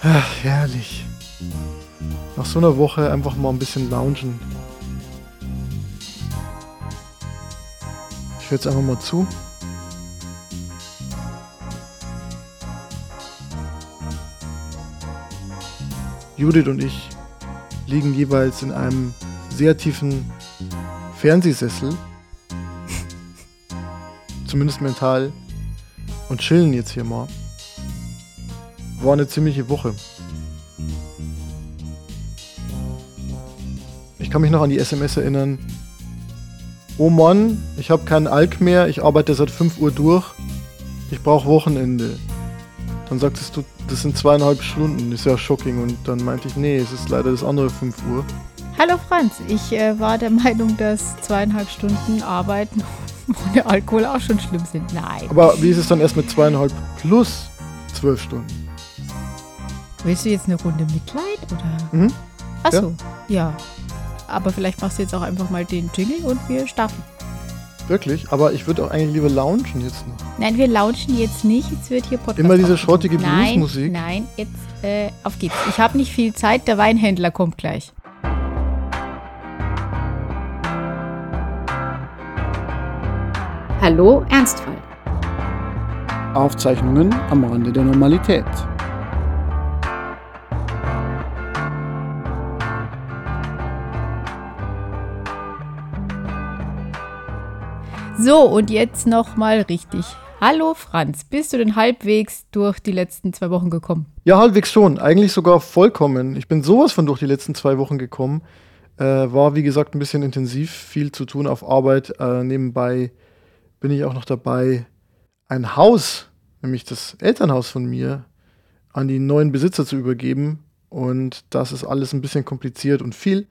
Ach, herrlich. Nach so einer Woche einfach mal ein bisschen loungen. Ich höre jetzt einfach mal zu. Judith und ich liegen jeweils in einem sehr tiefen Fernsehsessel. Zumindest mental. Und chillen jetzt hier mal. War eine ziemliche Woche. Ich kann mich noch an die SMS erinnern. Oh Mann, ich habe keinen Alk mehr, ich arbeite seit 5 Uhr durch. Ich brauche Wochenende. Dann sagtest du, das sind zweieinhalb Stunden, ist ja shocking. Und dann meinte ich, nee, es ist leider das andere 5 Uhr. Hallo Franz, ich äh, war der Meinung, dass zweieinhalb Stunden Arbeiten ohne Alkohol auch schon schlimm sind. Nein. Aber wie ist es dann erst mit zweieinhalb plus zwölf Stunden? Willst du jetzt eine Runde Mitleid oder? Mhm. Achso, ja. Aber vielleicht machst du jetzt auch einfach mal den Jingle und wir starten. Wirklich? Aber ich würde auch eigentlich lieber loungen jetzt noch. Nein, wir launchen jetzt nicht. Jetzt wird hier Podcast. Immer diese schrottige Nein, Bluesmusik. Nein, jetzt äh, auf geht's. Ich habe nicht viel Zeit. Der Weinhändler kommt gleich. Hallo Ernstfall. Aufzeichnungen am Rande der Normalität. So, und jetzt nochmal richtig. Hallo Franz, bist du denn halbwegs durch die letzten zwei Wochen gekommen? Ja, halbwegs schon. Eigentlich sogar vollkommen. Ich bin sowas von durch die letzten zwei Wochen gekommen. Äh, war, wie gesagt, ein bisschen intensiv, viel zu tun auf Arbeit. Äh, nebenbei bin ich auch noch dabei, ein Haus, nämlich das Elternhaus von mir, an die neuen Besitzer zu übergeben. Und das ist alles ein bisschen kompliziert und viel.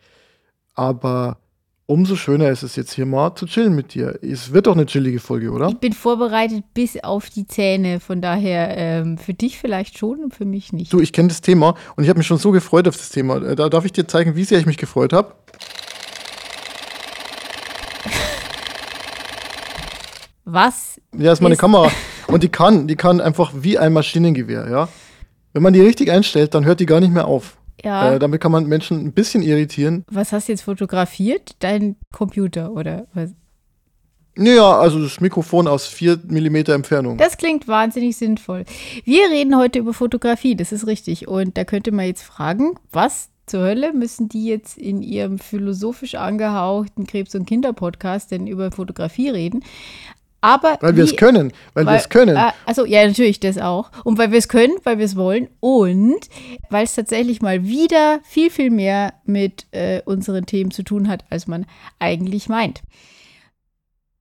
Aber umso schöner ist es jetzt hier mal zu chillen mit dir. Es wird doch eine chillige Folge, oder? Ich bin vorbereitet bis auf die Zähne. Von daher ähm, für dich vielleicht schon und für mich nicht. Du, ich kenne das Thema und ich habe mich schon so gefreut auf das Thema. Äh, Da darf ich dir zeigen, wie sehr ich mich gefreut habe. Was? Ja, ist meine Ist- Kamera. Und die kann, die kann einfach wie ein Maschinengewehr, ja. Wenn man die richtig einstellt, dann hört die gar nicht mehr auf. Ja. Äh, damit kann man Menschen ein bisschen irritieren. was hast du jetzt fotografiert? Dein Computer oder was? Naja, also das Mikrofon aus 4 mm Entfernung. Das klingt wahnsinnig sinnvoll. Wir reden heute über Fotografie, das ist richtig. Und da könnte man jetzt fragen, was zur Hölle müssen die jetzt in ihrem philosophisch angehauchten Krebs- und Kinder-Podcast denn über Fotografie reden? Aber weil wir es können. Weil, wir Weil- es können. Äh, also ja, natürlich das auch. Und weil wir es können, weil wir es wollen und weil es tatsächlich mal wieder viel, viel mehr mit äh, unseren Themen zu tun hat, als man eigentlich meint.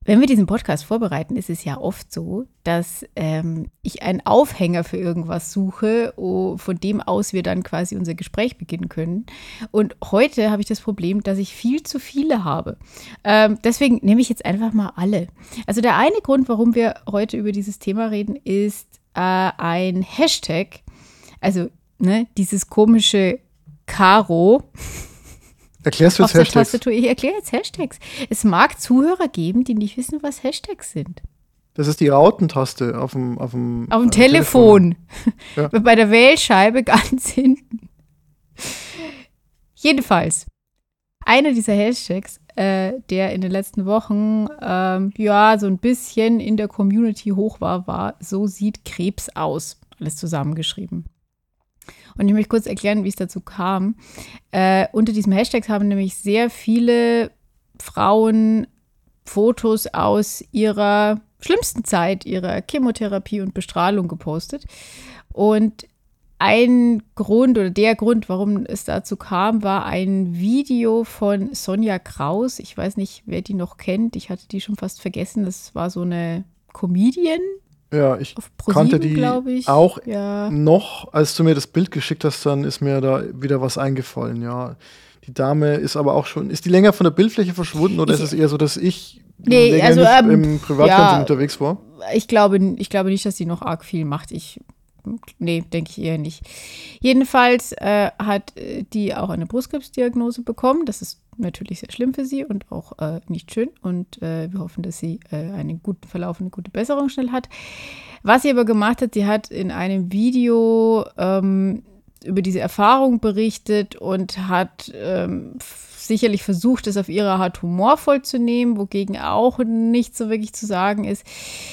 Wenn wir diesen Podcast vorbereiten, ist es ja oft so, dass ähm, ich einen Aufhänger für irgendwas suche, oh, von dem aus wir dann quasi unser Gespräch beginnen können. Und heute habe ich das Problem, dass ich viel zu viele habe. Ähm, deswegen nehme ich jetzt einfach mal alle. Also der eine Grund, warum wir heute über dieses Thema reden, ist äh, ein Hashtag. Also ne, dieses komische Karo Erklärst du auf jetzt der Hashtags? Tastatur. Ich erkläre jetzt Hashtags. Es mag Zuhörer geben, die nicht wissen, was Hashtags sind. Das ist die Rautentaste auf dem, auf dem, Auf dem äh, Telefon. Ja. Bei der Wählscheibe ganz hinten. Jedenfalls, einer dieser Hashtags, äh, der in den letzten Wochen ähm, ja so ein bisschen in der Community hoch war, war so sieht Krebs aus. Alles zusammengeschrieben. Und ich möchte kurz erklären, wie es dazu kam. Äh, unter diesem Hashtag haben nämlich sehr viele Frauen Fotos aus ihrer schlimmsten Zeit, ihrer Chemotherapie und Bestrahlung gepostet. Und ein Grund oder der Grund, warum es dazu kam, war ein Video von Sonja Kraus. Ich weiß nicht, wer die noch kennt. Ich hatte die schon fast vergessen. Das war so eine Comedian Ja, ich kannte die ich. auch Ja. noch, als du mir das Bild geschickt hast, dann ist mir da wieder was eingefallen, ja. Die Dame ist aber auch schon, ist die länger von der Bildfläche verschwunden oder Ich- ist es eher so, dass ich Nee, also, ähm, im Privatfernsehen ja. unterwegs war? Ich glaube, ich glaube nicht, dass sie noch arg viel macht. Ich, nee, denke ich eher nicht. Jedenfalls äh, hat äh, die auch eine Brustkrebsdiagnose bekommen. Das ist natürlich sehr schlimm für sie und auch äh, nicht schön. Und äh, wir hoffen, dass sie äh, einen guten Verlauf, eine gute Besserung schnell hat. Was sie aber gemacht hat, sie hat in einem Video ähm, über diese Erfahrung berichtet und hat ähm, sicherlich versucht, es auf ihre Art humorvoll zu nehmen, wogegen auch nicht so wirklich zu sagen ist.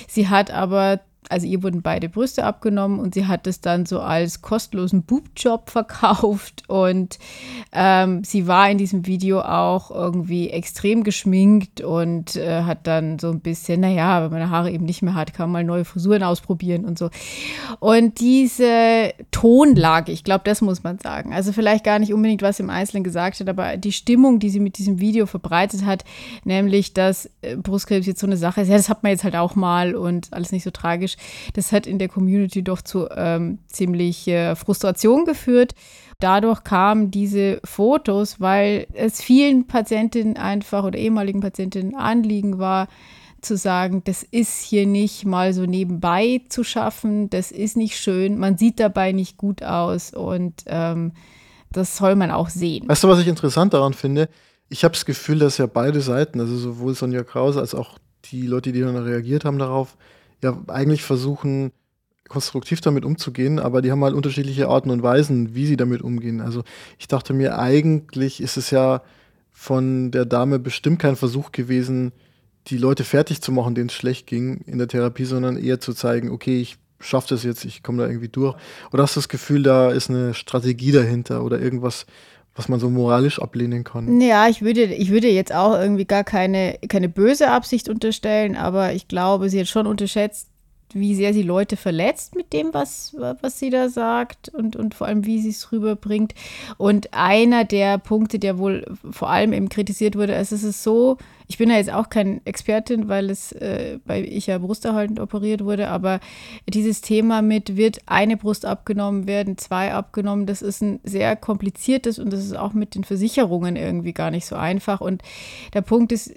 Sie hat aber also ihr wurden beide Brüste abgenommen und sie hat es dann so als kostenlosen Boobjob verkauft und ähm, sie war in diesem Video auch irgendwie extrem geschminkt und äh, hat dann so ein bisschen, naja, wenn man Haare eben nicht mehr hat, kann man mal neue Frisuren ausprobieren und so. Und diese Tonlage, ich glaube, das muss man sagen. Also vielleicht gar nicht unbedingt, was im Einzelnen gesagt hat, aber die Stimmung, die sie mit diesem Video verbreitet hat, nämlich, dass äh, Brustkrebs jetzt so eine Sache ist, ja, das hat man jetzt halt auch mal und alles nicht so tragisch Englisch. Das hat in der Community doch zu ähm, ziemlich äh, Frustration geführt. Dadurch kamen diese Fotos, weil es vielen Patientinnen einfach oder ehemaligen Patientinnen Anliegen war, zu sagen, das ist hier nicht mal so nebenbei zu schaffen, das ist nicht schön, man sieht dabei nicht gut aus und ähm, das soll man auch sehen. Weißt du, was ich interessant daran finde? Ich habe das Gefühl, dass ja beide Seiten, also sowohl Sonja Krause als auch die Leute, die dann reagiert haben darauf, ja eigentlich versuchen, konstruktiv damit umzugehen, aber die haben halt unterschiedliche Arten und Weisen, wie sie damit umgehen. Also ich dachte mir, eigentlich ist es ja von der Dame bestimmt kein Versuch gewesen, die Leute fertig zu machen, denen es schlecht ging in der Therapie, sondern eher zu zeigen, okay, ich schaffe das jetzt, ich komme da irgendwie durch. Oder hast du das Gefühl, da ist eine Strategie dahinter oder irgendwas, was man so moralisch ablehnen kann. Ja, ich würde, ich würde jetzt auch irgendwie gar keine, keine böse Absicht unterstellen, aber ich glaube, sie hat schon unterschätzt, wie sehr sie Leute verletzt mit dem, was, was sie da sagt und, und vor allem, wie sie es rüberbringt. Und einer der Punkte, der wohl vor allem eben kritisiert wurde, also es ist so, ich bin ja jetzt auch keine Expertin, weil es, äh, weil ich ja brusterhaltend operiert wurde, aber dieses Thema mit, wird eine Brust abgenommen, werden zwei abgenommen, das ist ein sehr kompliziertes und das ist auch mit den Versicherungen irgendwie gar nicht so einfach. Und der Punkt ist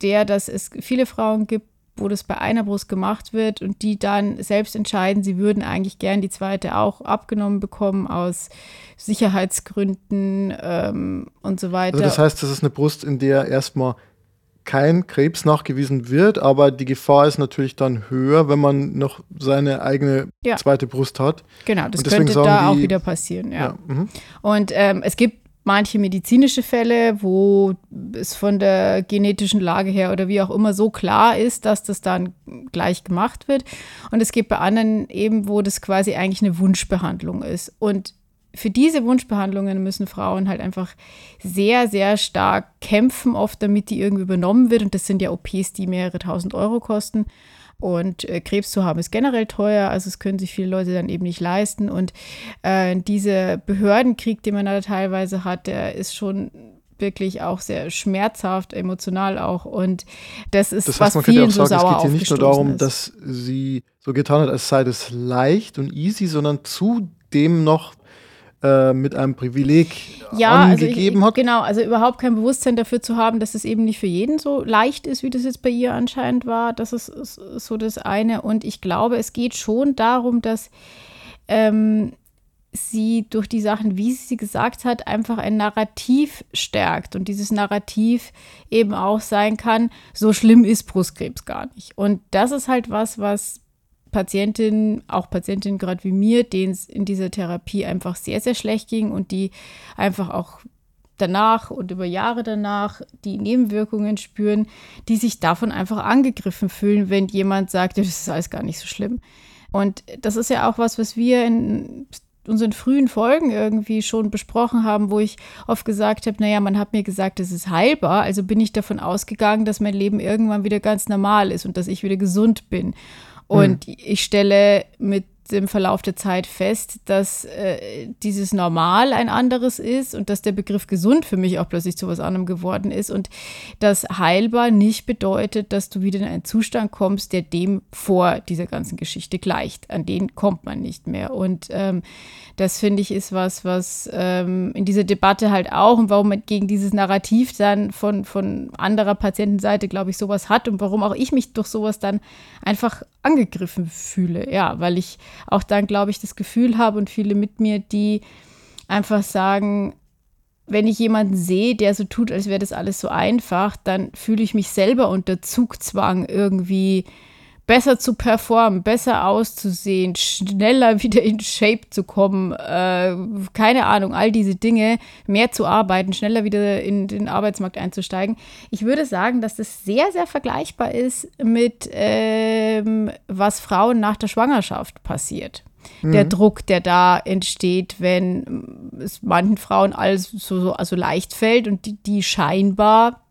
der, dass es viele Frauen gibt, wo das bei einer Brust gemacht wird und die dann selbst entscheiden, sie würden eigentlich gern die zweite auch abgenommen bekommen aus Sicherheitsgründen ähm, und so weiter. Also das heißt, das ist eine Brust, in der erstmal kein Krebs nachgewiesen wird, aber die Gefahr ist natürlich dann höher, wenn man noch seine eigene ja. zweite Brust hat. Genau, das könnte da die, auch wieder passieren, ja. ja mhm. und ähm, es gibt manche medizinische Fälle, wo es von der genetischen Lage her oder wie auch immer so klar ist, dass das dann gleich gemacht wird. Und es gibt bei anderen eben, wo das quasi eigentlich eine Wunschbehandlung ist. Und für diese Wunschbehandlungen müssen Frauen halt einfach sehr, sehr stark kämpfen, oft damit die irgendwie übernommen wird. Und das sind ja OPs, die mehrere tausend Euro kosten. Und äh, Krebs zu haben ist generell teuer, also es können sich viele Leute dann eben nicht leisten. Und äh, dieser Behördenkrieg, den man da teilweise hat, der ist schon wirklich auch sehr schmerzhaft, emotional auch. Und das ist das heißt, was vielen so sagen, sauer Es geht hier nicht nur darum, ist. dass sie so getan hat, als sei das leicht und easy, sondern zudem noch äh, mit einem Privileg ja, angegeben also ich, hat. Genau, also überhaupt kein Bewusstsein dafür zu haben, dass es eben nicht für jeden so leicht ist, wie das jetzt bei ihr anscheinend war. Das ist, so das eine. Und ich glaube, es geht schon darum, dass ähm, sie durch die Sachen, wie sie gesagt hat, einfach ein Narrativ stärkt und dieses Narrativ eben auch sein kann, so schlimm ist Brustkrebs gar nicht. Und das ist halt was, was Patientinnen, auch Patientinnen gerade wie mir, denen es in dieser Therapie einfach sehr, sehr schlecht ging und die einfach auch danach und über Jahre danach die Nebenwirkungen spüren, die sich davon einfach angegriffen fühlen, wenn jemand sagt, das ist alles gar nicht so schlimm. Und das ist ja auch was, was wir in unseren frühen Folgen irgendwie schon besprochen haben, wo ich oft gesagt habe, naja, man hat mir gesagt, es ist heilbar, also bin ich davon ausgegangen, dass mein Leben irgendwann wieder ganz normal ist und dass ich wieder gesund bin. Und hm. ich stelle mit dem Verlauf der Zeit fest, dass äh, dieses Normal ein anderes ist und dass der Begriff gesund für mich auch plötzlich zu was anderem geworden ist und dass heilbar nicht bedeutet, dass du wieder in einen Zustand kommst, der dem vor dieser ganzen Geschichte gleicht. An den kommt man nicht mehr. Und ähm, das finde ich ist was, was ähm, in dieser Debatte halt auch und warum man gegen dieses Narrativ dann von, von anderer Patientenseite, glaube ich, sowas hat und warum auch ich mich durch sowas dann einfach angegriffen fühle. Ja, weil ich auch dann, glaube ich, das Gefühl habe und viele mit mir, die einfach sagen, wenn ich jemanden sehe, der so tut, als wäre das alles so einfach, dann fühle ich mich selber unter Zugzwang irgendwie besser zu performen, besser auszusehen, schneller wieder in Shape zu kommen, äh, keine Ahnung, all diese Dinge, mehr zu arbeiten, schneller wieder in den Arbeitsmarkt einzusteigen. Ich würde sagen, dass das sehr, sehr vergleichbar ist mit ähm, was Frauen nach der Schwangerschaft passiert. Der Druck, der da entsteht, wenn es manchen Frauen alles so, so also leicht fällt und die, die scheinbar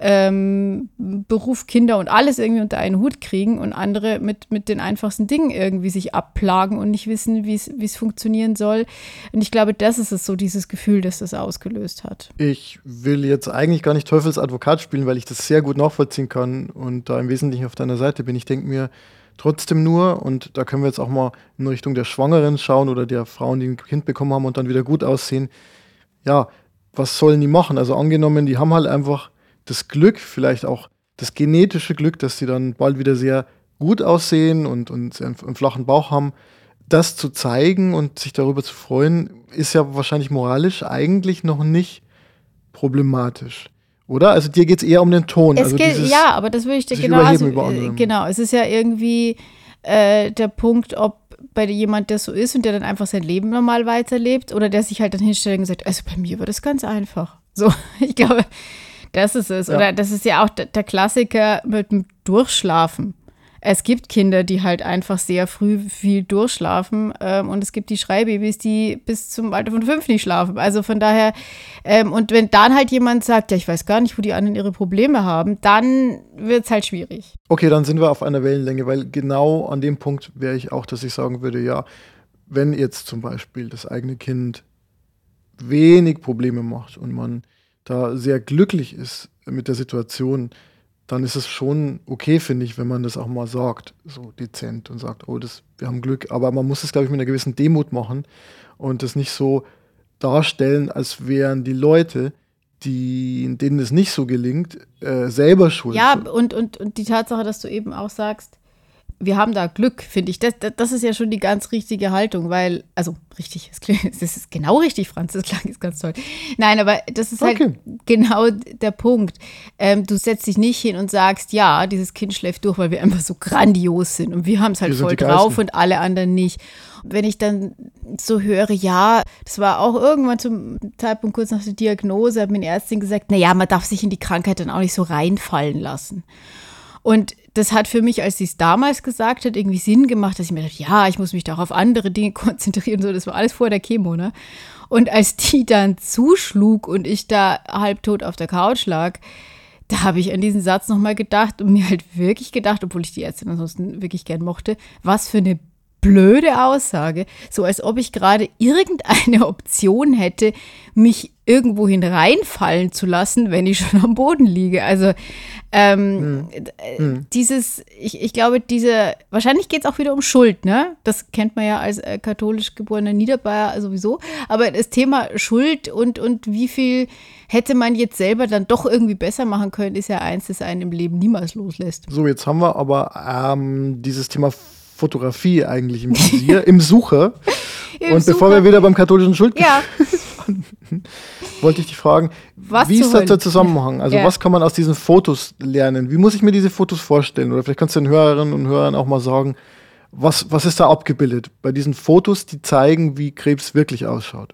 ähm, Beruf, Kinder und alles irgendwie unter einen Hut kriegen und andere mit, mit den einfachsten Dingen irgendwie sich abplagen und nicht wissen, wie es funktionieren soll. Und ich glaube, das ist es so, dieses Gefühl, das das ausgelöst hat. Ich will jetzt eigentlich gar nicht Teufelsadvokat spielen, weil ich das sehr gut nachvollziehen kann und da im Wesentlichen auf deiner Seite bin. Ich denke mir trotzdem nur, und da können wir jetzt auch mal in Richtung der Schwangeren schauen oder der Frauen, die ein Kind bekommen haben und dann wieder gut aussehen. Ja, was sollen die machen? Also angenommen, die haben halt einfach das Glück, vielleicht auch das genetische Glück, dass sie dann bald wieder sehr gut aussehen und, und einen flachen Bauch haben, das zu zeigen und sich darüber zu freuen, ist ja wahrscheinlich moralisch eigentlich noch nicht problematisch. Oder? Also dir geht es eher um den Ton. Es also geht, ja, aber das würde ich dir genau. Also, genau, es ist ja irgendwie äh, der Punkt, ob bei jemand, der so ist und der dann einfach sein Leben normal weiterlebt oder der sich halt dann hinstellt und sagt, also bei mir war das ganz einfach. So, ich glaube, das ist es. Ja. Oder das ist ja auch der Klassiker mit dem Durchschlafen. Es gibt Kinder, die halt einfach sehr früh viel durchschlafen ähm, und es gibt die Schreibabys, die bis zum Alter von fünf nicht schlafen. Also von daher, ähm, und wenn dann halt jemand sagt, ja, ich weiß gar nicht, wo die anderen ihre Probleme haben, dann wird es halt schwierig. Okay, dann sind wir auf einer Wellenlänge, weil genau an dem Punkt wäre ich auch, dass ich sagen würde, ja, wenn jetzt zum Beispiel das eigene Kind wenig Probleme macht und man da sehr glücklich ist mit der Situation, dann ist es schon okay, finde ich, wenn man das auch mal sagt, so dezent und sagt, oh, das, wir haben Glück. Aber man muss es, glaube ich, mit einer gewissen Demut machen und das nicht so darstellen, als wären die Leute, die, denen es nicht so gelingt, äh, selber schuld. Ja, und, und, und die Tatsache, dass du eben auch sagst, wir haben da Glück, finde ich. Das, das ist ja schon die ganz richtige Haltung, weil, also richtig, das ist genau richtig, Franz, das klang jetzt ganz toll. Nein, aber das ist halt okay. halt genau der Punkt. Ähm, du setzt dich nicht hin und sagst, ja, dieses Kind schläft durch, weil wir einfach so grandios sind und wir haben es halt wir voll drauf und alle anderen nicht. Wenn ich dann so höre, ja, das war auch irgendwann zum Zeitpunkt kurz nach der Diagnose, hat mir die Ärztin gesagt, naja, man darf sich in die Krankheit dann auch nicht so reinfallen lassen. Und das hat für mich, als sie es damals gesagt hat, irgendwie Sinn gemacht, dass ich mir dachte, ja, ich muss mich doch auf andere Dinge konzentrieren. So, das war alles vor der Chemo, ne? Und als die dann zuschlug und ich da halbtot auf der Couch lag, da habe ich an diesen Satz nochmal gedacht und mir halt wirklich gedacht, obwohl ich die Ärztin ansonsten wirklich gern mochte, was für eine blöde Aussage, so als ob ich gerade irgendeine Option hätte, mich irgendwohin reinfallen zu lassen, wenn ich schon am Boden liege. Also ähm, hm. dieses, ich, ich glaube, diese, wahrscheinlich geht es auch wieder um Schuld, ne? Das kennt man ja als äh, katholisch geborener Niederbayer sowieso. Aber das Thema Schuld und, und wie viel hätte man jetzt selber dann doch irgendwie besser machen können, ist ja eins, das einen im Leben niemals loslässt. So, jetzt haben wir aber ähm, dieses Thema Fotografie eigentlich im Visier, im Sucher. Im und Sucher. bevor wir wieder beim katholischen Schuld ja. wollte ich dich fragen, was wie ist das der Zusammenhang? Also ja. was kann man aus diesen Fotos lernen? Wie muss ich mir diese Fotos vorstellen? Oder vielleicht kannst du den Hörerinnen und Hörern auch mal sagen, was, was ist da abgebildet bei diesen Fotos, die zeigen, wie Krebs wirklich ausschaut?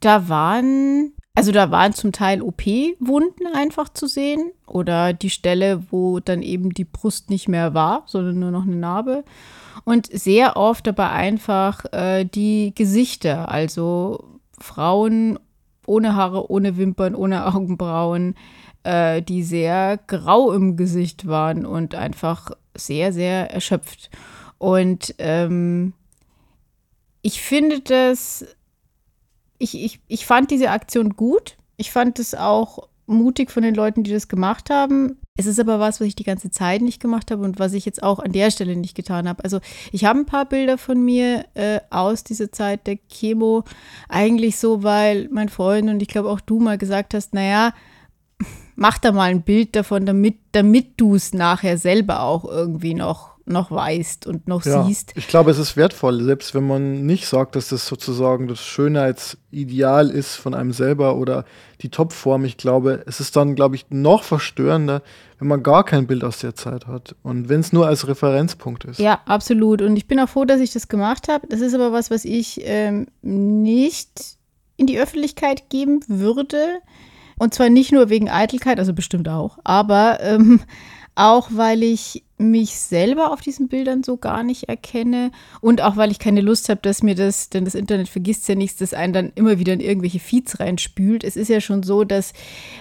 Da waren also da waren zum Teil OP-Wunden einfach zu sehen oder die Stelle, wo dann eben die Brust nicht mehr war, sondern nur noch eine Narbe. Und sehr oft aber einfach äh, die Gesichter, also Frauen ohne Haare, ohne Wimpern, ohne Augenbrauen, äh, die sehr grau im Gesicht waren und einfach sehr, sehr erschöpft. Und ähm, ich finde das ich, ich, ich fand diese Aktion gut. Ich fand es auch mutig von den Leuten, die das gemacht haben. Es ist aber was, was ich die ganze Zeit nicht gemacht habe und was ich jetzt auch an der Stelle nicht getan habe. Also ich habe ein paar Bilder von mir äh, aus dieser Zeit der Chemo. Eigentlich so, weil mein Freund und ich glaube auch du mal gesagt hast, naja, mach da mal ein Bild davon, damit, damit du es nachher selber auch irgendwie noch noch weißt und noch Ja, siehst. ich glaube, es ist wertvoll, selbst wenn man nicht sagt, dass das sozusagen das Schönheitsideal ist von einem selber oder die Topform. Ich glaube, es ist dann, glaube ich, noch verstörender, wenn man gar kein Bild aus der Zeit hat und wenn es nur als Referenzpunkt ist. Ja, absolut. Und ich bin auch froh, dass ich das gemacht habe. Das ist aber was, was ich ähm, nicht in die Öffentlichkeit geben würde. Und zwar nicht nur wegen Eitelkeit, also bestimmt auch, aber ähm, auch weil ich mich selber auf diesen Bildern so gar nicht erkenne und auch weil ich keine Lust habe, dass mir das, denn das Internet vergisst ja nichts, dass einen dann immer wieder in irgendwelche Feeds reinspült. Es ist ja schon so, dass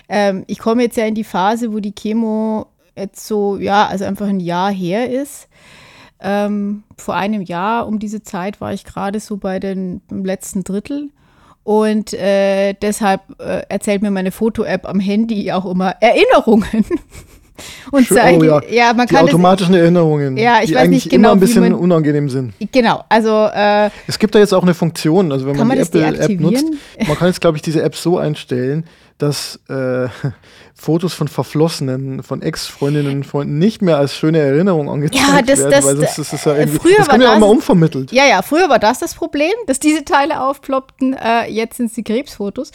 ähm, ich komme jetzt ja in die Phase, wo die Chemo jetzt so, ja, also einfach ein Jahr her ist. Ähm, vor einem Jahr um diese Zeit war ich gerade so bei den letzten Drittel. Und äh, deshalb äh, erzählt mir meine Foto-App am Handy auch immer Erinnerungen. Und Schön, zeigt, oh ja, ja, man die kann das, automatischen Erinnerungen, Ja, ich die weiß eigentlich nicht genau, immer ein bisschen man- unangenehm sind. genau, also äh, Es gibt da jetzt auch eine Funktion, also wenn man, die das Apple-App nutzt, deaktivieren? man kann jetzt, glaube ich, diese App so einstellen, dass äh, Fotos von Verflossenen, von Ex-Freundinnen, Freunden nicht mehr als schöne Erinnerung angezeigt Ja, das- werden, das- weil sonst ist es ja äh, irgendwie, früher das war ja auch mal umvermittelt. Ja, ja, früher war das das Problem, dass diese Teile aufploppten. Äh, jetzt sind es die Krebsfotos.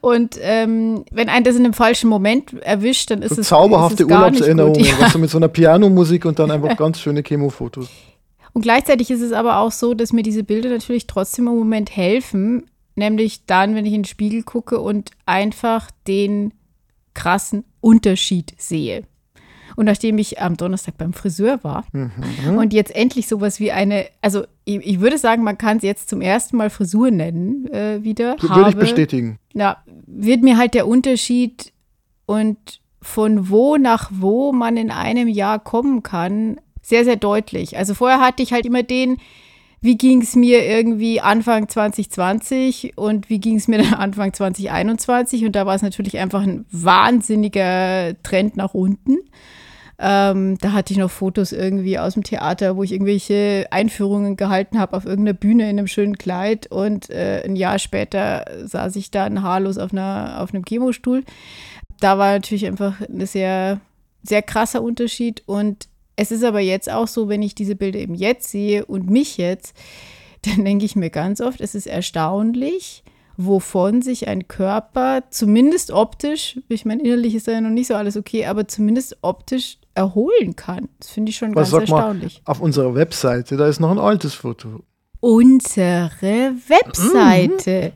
Und ähm, wenn einen das in einem falschen Moment erwischt, dann ist So es zauberhafte ist es. Urlaubserinnerungen, Ja. was so mit so einer Pianomusik und dann einfach ganz schöne Chemofotos. Und gleichzeitig ist es aber auch so, dass mir diese Bilder natürlich trotzdem im Moment helfen. Nämlich dann, wenn ich in den Spiegel gucke und einfach den krassen Unterschied sehe. Und nachdem ich am Donnerstag beim Friseur war Mhm. und jetzt endlich sowas wie eine, also ich, ich würde sagen, man kann es jetzt zum ersten Mal Frisur nennen äh, wieder. Würde ich bestätigen. Ja, wird mir halt der Unterschied und von wo nach wo man in einem Jahr kommen kann, sehr, sehr deutlich. Also vorher hatte ich halt immer den, wie ging es mir irgendwie Anfang 2020 und wie ging es mir dann Anfang 2021 und da war es natürlich einfach ein wahnsinniger Trend nach unten. Ähm, da hatte ich noch Fotos irgendwie aus dem Theater, wo ich irgendwelche Einführungen gehalten habe auf irgendeiner Bühne in einem schönen Kleid und äh, ein Jahr später saß ich dann haarlos auf, einer, auf einem Chemostuhl. Da war natürlich einfach ein sehr, sehr krasser Unterschied und es ist aber jetzt auch so, wenn ich diese Bilder eben jetzt sehe und mich jetzt, dann denke ich mir ganz oft, es ist erstaunlich, wovon sich ein Körper zumindest optisch, ich meine, innerlich ist da ja noch nicht so alles okay, aber zumindest optisch erholen kann. Das finde ich schon Was ganz sag mal, erstaunlich. auf unserer Webseite, da ist noch ein altes Foto. Unsere Webseite.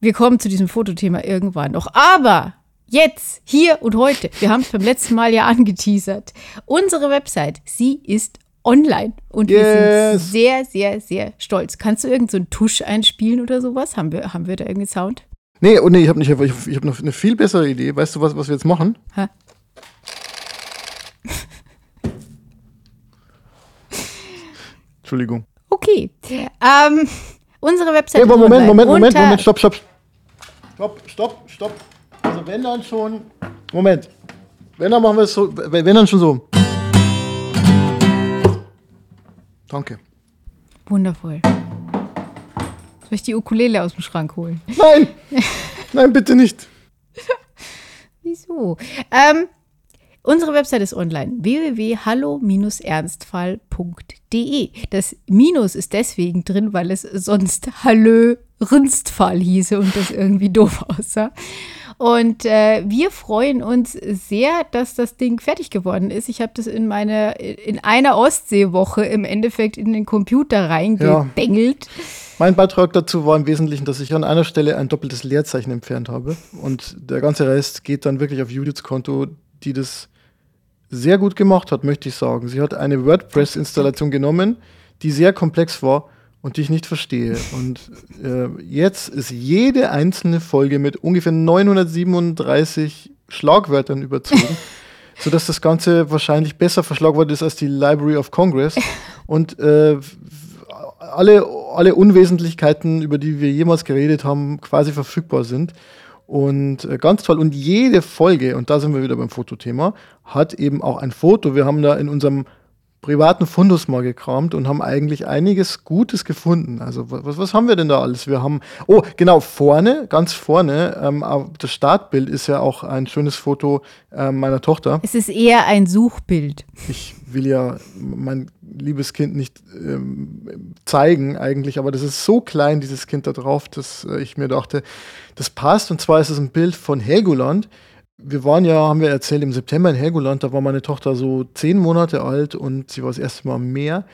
Wir kommen zu diesem Fotothema irgendwann noch. Aber jetzt, hier und heute, wir haben es beim letzten Mal ja angeteasert. Unsere Website, sie ist online. Und wir sind Yes. sehr, sehr, sehr stolz. Kannst du irgend so einen Tusch einspielen oder sowas? Haben wir, haben wir da irgendwie Sound? Nee, oh nee, ich habe nicht, ich, ich habe noch eine viel bessere Idee. Weißt du, was, was wir jetzt machen? Hä? Entschuldigung. Okay. Ähm, unsere Website Hey, ist Moment, online. Moment, Moment, Unter- Moment, stopp, stopp. Stopp, stopp, stopp. Also wenn dann schon. Moment. Wenn dann machen wir es so. Wenn dann schon so. Danke. Wundervoll. Soll ich die Ukulele aus dem Schrank holen? Nein! Nein, bitte nicht. Wieso? Ähm, unsere Website ist online. www.hallo-ernstfall.de. Das Minus ist deswegen drin, weil es sonst Hallo Rinstfall hieße und das irgendwie doof aussah. Und äh, wir freuen uns sehr, dass das Ding fertig geworden ist. Ich habe das in meine, in einer Ostseewoche im Endeffekt in den Computer reingedengelt. Mein Beitrag dazu war im Wesentlichen, dass ich an einer Stelle ein doppeltes Leerzeichen entfernt habe. Und der ganze Rest geht dann wirklich auf Judiths Konto, die das sehr gut gemacht hat, möchte ich sagen. Sie hat eine WordPress-Installation genommen, die sehr komplex war und die ich nicht verstehe. Und äh, jetzt ist jede einzelne Folge mit ungefähr 937 Schlagwörtern überzogen, sodass das Ganze wahrscheinlich besser verschlagwortet ist als die Library of Congress. Und äh, alle, alle Unwesentlichkeiten, über die wir jemals geredet haben, quasi verfügbar sind. Und äh, ganz toll. Und jede Folge, und da sind wir wieder beim Fotothema, hat eben auch ein Foto. Wir haben da in unserem privaten Fundus mal gekramt und haben eigentlich einiges Gutes gefunden. Also was, was haben wir denn da alles? Wir haben, oh genau, vorne, ganz vorne, ähm, das Startbild ist ja auch ein schönes Foto äh, meiner Tochter. Es ist eher ein Suchbild. Ich will ja mein liebes Kind nicht ähm, zeigen eigentlich, aber das ist so klein, dieses Kind da drauf, dass äh, ich mir dachte, das passt. Und zwar ist es ein Bild von Helgoland wir waren ja, haben wir erzählt, im September in Helgoland, da war meine Tochter so zehn Monate alt und sie war das erste Mal am Meer.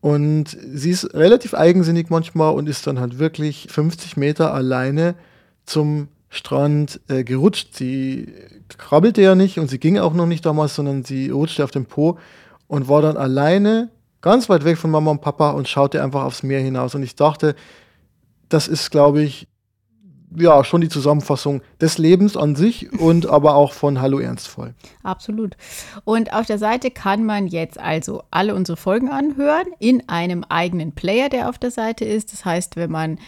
Und sie ist relativ eigensinnig manchmal und ist dann halt wirklich 50 Meter alleine zum Strand äh, gerutscht. Sie krabbelte ja nicht und sie ging auch noch nicht damals, sondern sie rutschte auf dem Po und war dann alleine ganz weit weg von Mama und Papa und schaute einfach aufs Meer hinaus. Und ich dachte, das ist, glaube ich, ja, schon die Zusammenfassung des Lebens an sich und aber auch von Hallo Ernstvoll. Absolut. Und auf der Seite kann man jetzt also alle unsere Folgen anhören in einem eigenen Player, der auf der Seite ist. Das heißt, wenn man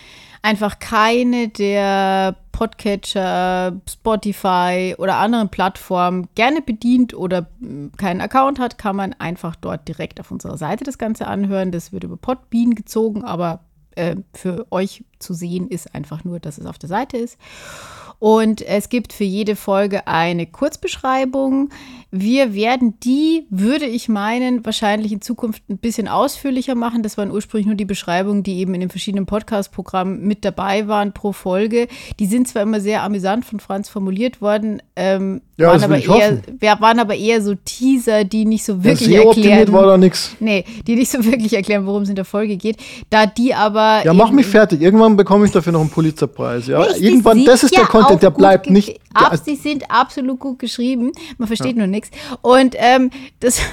einfach keine der Podcatcher, Spotify oder anderen Plattformen gerne bedient oder hm, keinen Account hat, kann man einfach dort direkt auf unserer Seite das Ganze anhören. Das wird über Podbean gezogen, aber äh, für euch zu sehen ist einfach nur, dass es auf der Seite ist. Und es gibt für jede Folge eine Kurzbeschreibung. Wir werden die, würde ich meinen, wahrscheinlich in Zukunft ein bisschen ausführlicher machen. Das waren ursprünglich nur die Beschreibungen, die eben in den verschiedenen Podcast-Programmen mit dabei waren pro Folge. Die sind zwar immer sehr amüsant von Franz formuliert worden, ähm, ja, waren, aber eher, waren aber eher so Teaser, die nicht so wirklich ja, erklären. war da nichts. Nee, die nicht so wirklich erklären, worum es in der Folge geht. Da die aber. Ja, mach mich fertig. Irgendwann bekomme ich dafür noch einen Pulitzerpreis. Ja? Irgendwann, das ist ja der Content, der bleibt nicht. Ab, sie sind absolut gut geschrieben. Man versteht ja. nur nichts. Und ähm, das.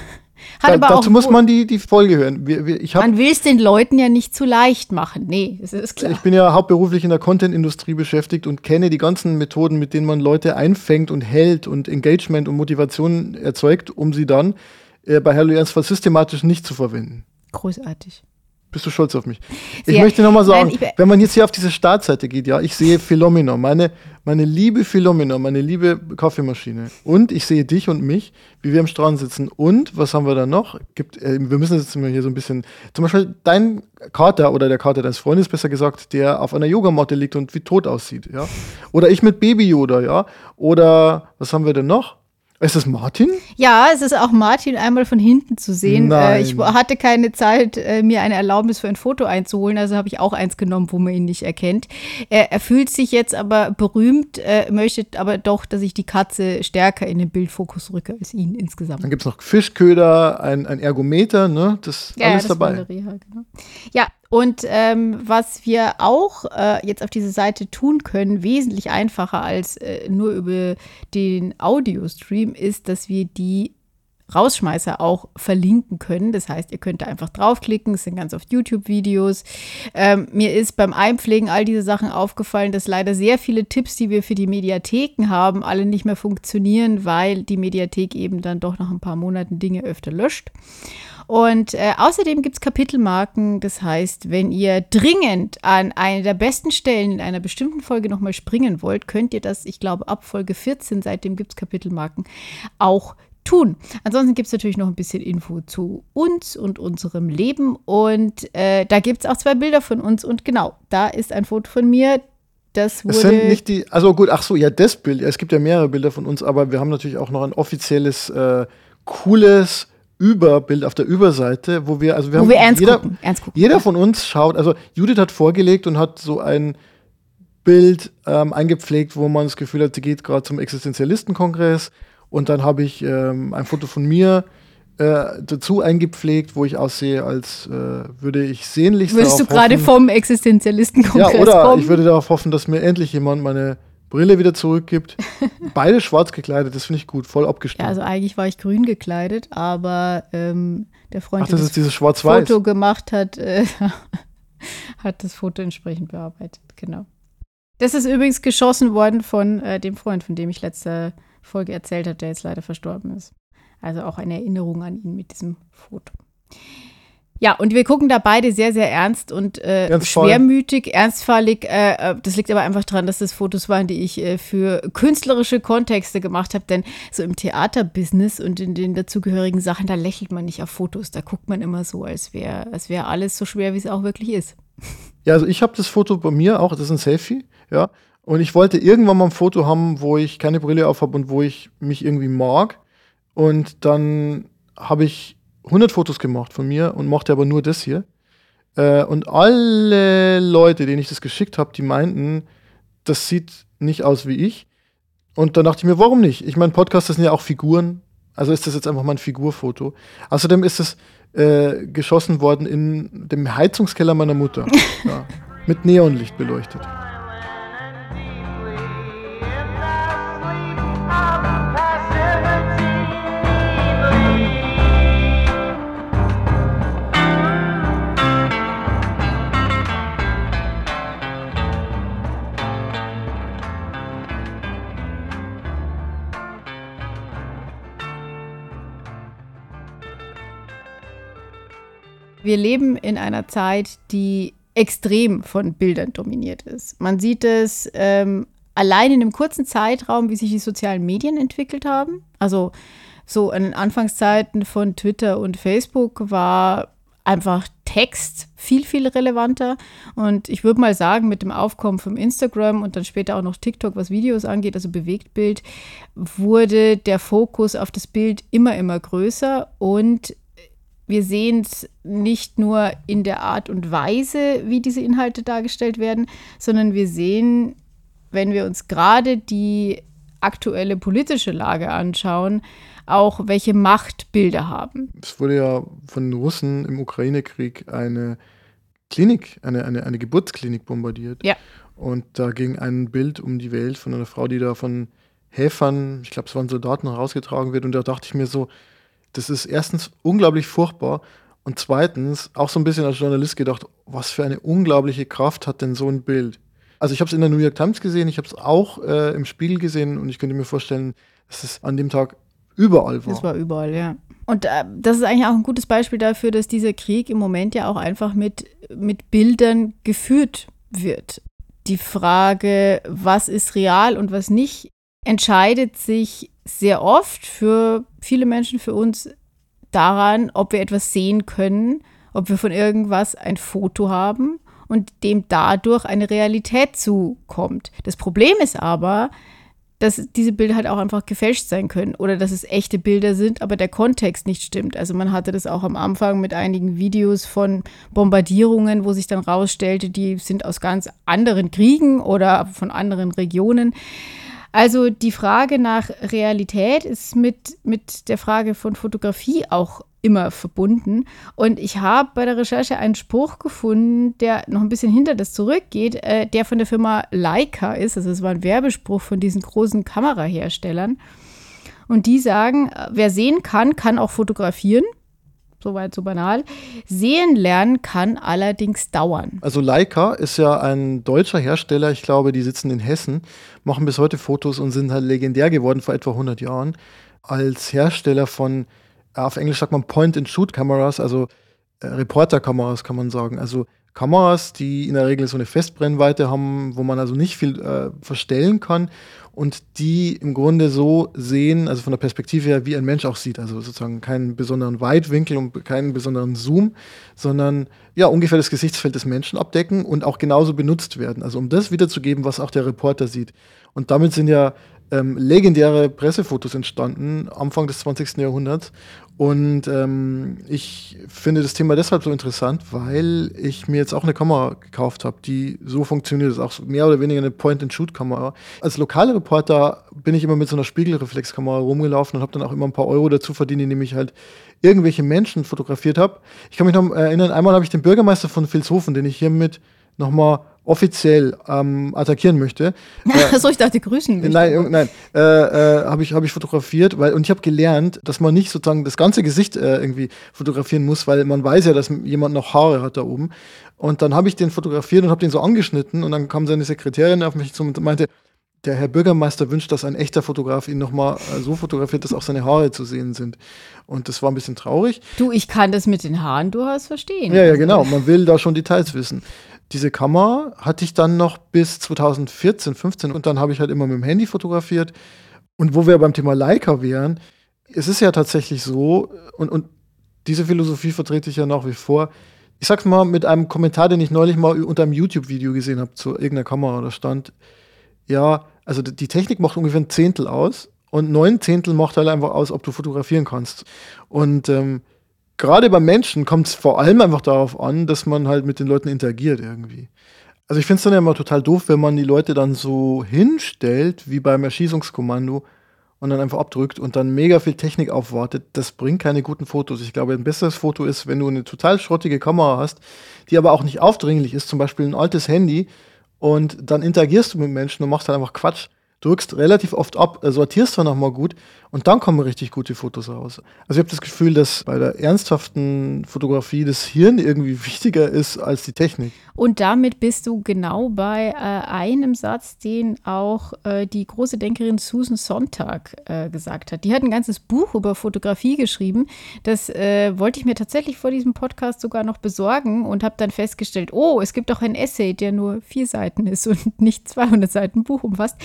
Hat da, aber dazu auch, muss man die, die Folge hören. Wir, wir, ich hab, man will es den Leuten ja nicht zu leicht machen. Nee, das ist klar. Ich bin ja hauptberuflich in der Content-Industrie beschäftigt und kenne die ganzen Methoden, mit denen man Leute einfängt und hält und Engagement und Motivation erzeugt, um sie dann äh, bei Hello Ernstfall systematisch nicht zu verwenden. Großartig. Bist du stolz auf mich? Ich Sehr. möchte nochmal sagen, Nein, wenn man jetzt hier auf diese Startseite geht, ja, ich sehe Philomena, meine, meine liebe Philomena, meine liebe Kaffeemaschine. Und ich sehe dich und mich, wie wir am Strand sitzen. Und was haben wir da noch? Gibt, äh, wir müssen jetzt mal hier so ein bisschen, zum Beispiel dein Kater oder der Kater deines Freundes, besser gesagt, der auf einer Yogamatte liegt und wie tot aussieht, ja. Oder ich mit Baby Yoda, ja. Oder was haben wir denn noch? Ist das Martin? Ja, es ist auch Martin einmal von hinten zu sehen. Äh, ich hatte keine Zeit, äh, mir eine Erlaubnis für ein Foto einzuholen, also habe ich auch eins genommen, wo man ihn nicht erkennt. Er, fühlt sich jetzt aber berühmt, äh, möchte aber doch, dass ich die Katze stärker in den Bildfokus rücke als ihn insgesamt. Dann gibt es noch Fischköder, ein, ein Ergometer, ne? Das ist ja, alles ja, das dabei. Reha, genau. Ja, und ähm, was wir auch äh, jetzt auf dieser Seite tun können, wesentlich einfacher als äh, nur über den Audio-Stream, ist, dass wir die Rausschmeißer auch verlinken können. Das heißt, ihr könnt da einfach draufklicken. Es sind ganz oft YouTube-Videos. Ähm, mir ist beim Einpflegen all diese Sachen aufgefallen, dass leider sehr viele Tipps, die wir für die Mediatheken haben, alle nicht mehr funktionieren, weil die Mediathek eben dann doch nach ein paar Monaten Dinge öfter löscht. Und äh, außerdem gibt es Kapitelmarken. Das heißt, wenn ihr dringend an eine der besten Stellen in einer bestimmten Folge nochmal springen wollt, könnt ihr das, ich glaube, ab Folge 14, seitdem gibt es Kapitelmarken, auch tun. Ansonsten gibt es natürlich noch ein bisschen Info zu uns und unserem Leben. Und äh, da gibt es auch zwei Bilder von uns. Und genau, da ist ein Foto von mir. Das wurde. Es sind nicht die, also gut, ach so, ja, das Bild. Es gibt ja mehrere Bilder von uns, aber wir haben natürlich auch noch ein offizielles, äh, cooles Überbild auf der Überseite, wo wir, also wir wo haben wir ernst jeder, gucken, ernst gucken. jeder von uns schaut, also Judith hat vorgelegt und hat so ein Bild ähm, eingepflegt, wo man das Gefühl hat, sie geht gerade zum Existenzialistenkongress und dann habe ich ähm, ein Foto von mir äh, dazu eingepflegt, wo ich aussehe, als äh, würde ich sehnlichst Würdest du gerade vom Existenzialistenkongress ja, oder kommen? ich würde darauf hoffen, dass mir endlich jemand meine Brille wieder zurückgibt. Beide schwarz gekleidet, das finde ich gut, voll abgestimmt. Ja, also eigentlich war ich grün gekleidet, aber ähm, der Freund, Ach, das der das Foto gemacht hat, äh, hat das Foto entsprechend bearbeitet. Genau. Das ist übrigens geschossen worden von äh, dem Freund, von dem ich letzte Folge erzählt habe, der jetzt leider verstorben ist. Also auch eine Erinnerung an ihn mit diesem Foto. Ja, und wir gucken da beide sehr, sehr ernst und äh, schwermütig, ernstfallig. Äh, äh, das liegt aber einfach daran, dass das Fotos waren, die ich äh, für künstlerische Kontexte gemacht habe. Denn so im Theaterbusiness und in den dazugehörigen Sachen, da lächelt man nicht auf Fotos. Da guckt man immer so, als wäre als wär alles so schwer, wie es auch wirklich ist. Ja, also ich habe das Foto bei mir auch, das ist ein Selfie, ja. Und ich wollte irgendwann mal ein Foto haben, wo ich keine Brille auf habe und wo ich mich irgendwie mag. Und dann habe ich 100 Fotos gemacht von mir und mochte aber nur das hier. Äh, und alle Leute, denen ich das geschickt habe, die meinten, das sieht nicht aus wie ich. Und dann dachte ich mir, warum nicht? Ich meine, Podcasts sind ja auch Figuren. Also ist das jetzt einfach mal ein Figurfoto. Außerdem ist es äh, geschossen worden in dem Heizungskeller meiner Mutter. ja, mit Neonlicht beleuchtet. Wir leben in einer Zeit, die extrem von Bildern dominiert ist. Man sieht es ähm, allein in einem kurzen Zeitraum, wie sich die sozialen Medien entwickelt haben. Also so in den Anfangszeiten von Twitter und Facebook war einfach Text viel, viel relevanter. Und ich würde mal sagen, mit dem Aufkommen von Instagram und dann später auch noch TikTok, was Videos angeht, also Bewegtbild, wurde der Fokus auf das Bild immer, immer größer und wir sehen es nicht nur in der Art und Weise, wie diese Inhalte dargestellt werden, sondern wir sehen, wenn wir uns gerade die aktuelle politische Lage anschauen, auch welche Macht Bilder haben. Es wurde ja von den Russen im Ukraine-Krieg eine Klinik, eine, eine, eine Geburtsklinik bombardiert. Ja. Und da ging ein Bild um die Welt von einer Frau, die da von Helfern, ich glaube, es waren Soldaten, herausgetragen wird. Und da dachte ich mir so, das ist erstens unglaublich furchtbar und zweitens auch so ein bisschen als Journalist gedacht, was für eine unglaubliche Kraft hat denn so ein Bild. Also ich habe es in der New York Times gesehen, ich habe es auch äh, im Spiegel gesehen und ich könnte mir vorstellen, dass es an dem Tag überall war. Das war überall, ja. Und äh, das ist eigentlich auch ein gutes Beispiel dafür, dass dieser Krieg im Moment ja auch einfach mit, mit Bildern geführt wird. Die Frage, was ist real und was nicht, entscheidet sich sehr oft für viele Menschen, für uns daran, ob wir etwas sehen können, ob wir von irgendwas ein Foto haben und dem dadurch eine Realität zukommt. Das Problem ist aber, dass diese Bilder halt auch einfach gefälscht sein können oder dass es echte Bilder sind, aber der Kontext nicht stimmt. Also man hatte das auch am Anfang mit einigen Videos von Bombardierungen, wo sich dann rausstellte, die sind aus ganz anderen Kriegen oder von anderen Regionen. Also die Frage nach Realität ist mit, mit der Frage von Fotografie auch immer verbunden. Und ich habe bei der Recherche einen Spruch gefunden, der noch ein bisschen hinter das zurückgeht, äh, der von der Firma Leica ist. Also es war ein Werbespruch von diesen großen Kameraherstellern. Und die sagen, äh, wer sehen kann, kann auch fotografieren. Soweit so banal. Sehen lernen kann allerdings dauern. Also Leica ist ja ein deutscher Hersteller, ich glaube, die sitzen in Hessen, machen bis heute Fotos und sind halt legendär geworden vor etwa 100 Jahren als Hersteller von, auf Englisch sagt man Point-and-Shoot-Kameras, also äh, Reporter-Kameras kann man sagen. Also Kameras, die in der Regel so eine Festbrennweite haben, wo man also nicht viel äh, verstellen kann und die im Grunde so sehen, also von der Perspektive her, wie ein Mensch auch sieht. Also sozusagen keinen besonderen Weitwinkel und keinen besonderen Zoom, sondern ja ungefähr das Gesichtsfeld des Menschen abdecken und auch genauso benutzt werden. Also um das wiederzugeben, was auch der Reporter sieht. Und damit sind ja ähm, legendäre Pressefotos entstanden, Anfang des 20. Jahrhunderts. Und ähm, ich finde das Thema deshalb so interessant, weil ich mir jetzt auch eine Kamera gekauft habe, die so funktioniert. Ist auch mehr oder weniger eine Point-and-Shoot-Kamera. Als lokale Reporter bin ich immer mit so einer Spiegelreflexkamera rumgelaufen und habe dann auch immer ein paar Euro dazu verdient, indem ich halt irgendwelche Menschen fotografiert habe. Ich kann mich noch erinnern, einmal habe ich den Bürgermeister von Vilshofen, den ich hiermit nochmal offiziell ähm, attackieren möchte. Achso, ich dachte, grüßen mich. Nein, nein, äh, äh, habe ich, hab ich fotografiert, weil, und ich habe gelernt, dass man nicht sozusagen das ganze Gesicht äh, irgendwie fotografieren muss, weil man weiß ja, dass jemand noch Haare hat da oben. Und dann habe ich den fotografiert und habe den so angeschnitten und dann kam seine Sekretärin auf mich zu und meinte, der Herr Bürgermeister wünscht, dass ein echter Fotograf ihn nochmal äh, so fotografiert, dass auch seine Haare zu sehen sind. Und das war ein bisschen traurig. Du, ich kann das mit den Haaren durchaus verstehen. Ja, ja, genau. Man will da schon Details wissen. Diese Kamera hatte ich dann noch bis 2014, 15 und dann habe ich halt immer mit dem Handy fotografiert. Und wo wir beim Thema Leica wären, es ist ja tatsächlich so, und, und diese Philosophie vertrete ich ja nach wie vor. Ich sag's mal mit einem Kommentar, den ich neulich mal unter einem YouTube-Video gesehen habe zu irgendeiner Kamera, da stand, ja, also die Technik macht ungefähr ein Zehntel aus und neun Zehntel macht halt einfach aus, ob du fotografieren kannst. Und ähm, gerade bei Menschen kommt es vor allem einfach darauf an, dass man halt mit den Leuten interagiert irgendwie. Also ich finde es dann ja immer total doof, wenn man die Leute dann so hinstellt, wie beim Erschießungskommando, und dann einfach abdrückt und dann mega viel Technik aufwartet. Das bringt keine guten Fotos. Ich glaube, ein besseres Foto ist, wenn du eine total schrottige Kamera hast, die aber auch nicht aufdringlich ist, zum Beispiel ein altes Handy, und dann interagierst du mit Menschen und machst halt einfach Quatsch. Drückst relativ oft ab, äh, sortierst dann nochmal gut und dann kommen richtig gute Fotos raus. Also ich habe das Gefühl, dass bei der ernsthaften Fotografie das Hirn irgendwie wichtiger ist als die Technik. Und damit bist du genau bei äh, einem Satz, den auch äh, die große Denkerin Susan Sontag äh, gesagt hat. Die hat ein ganzes Buch über Fotografie geschrieben. Das äh, wollte ich mir tatsächlich vor diesem Podcast sogar noch besorgen und habe dann festgestellt, oh, es gibt auch ein Essay, der nur vier Seiten ist und nicht 200 Seiten Buch umfasst.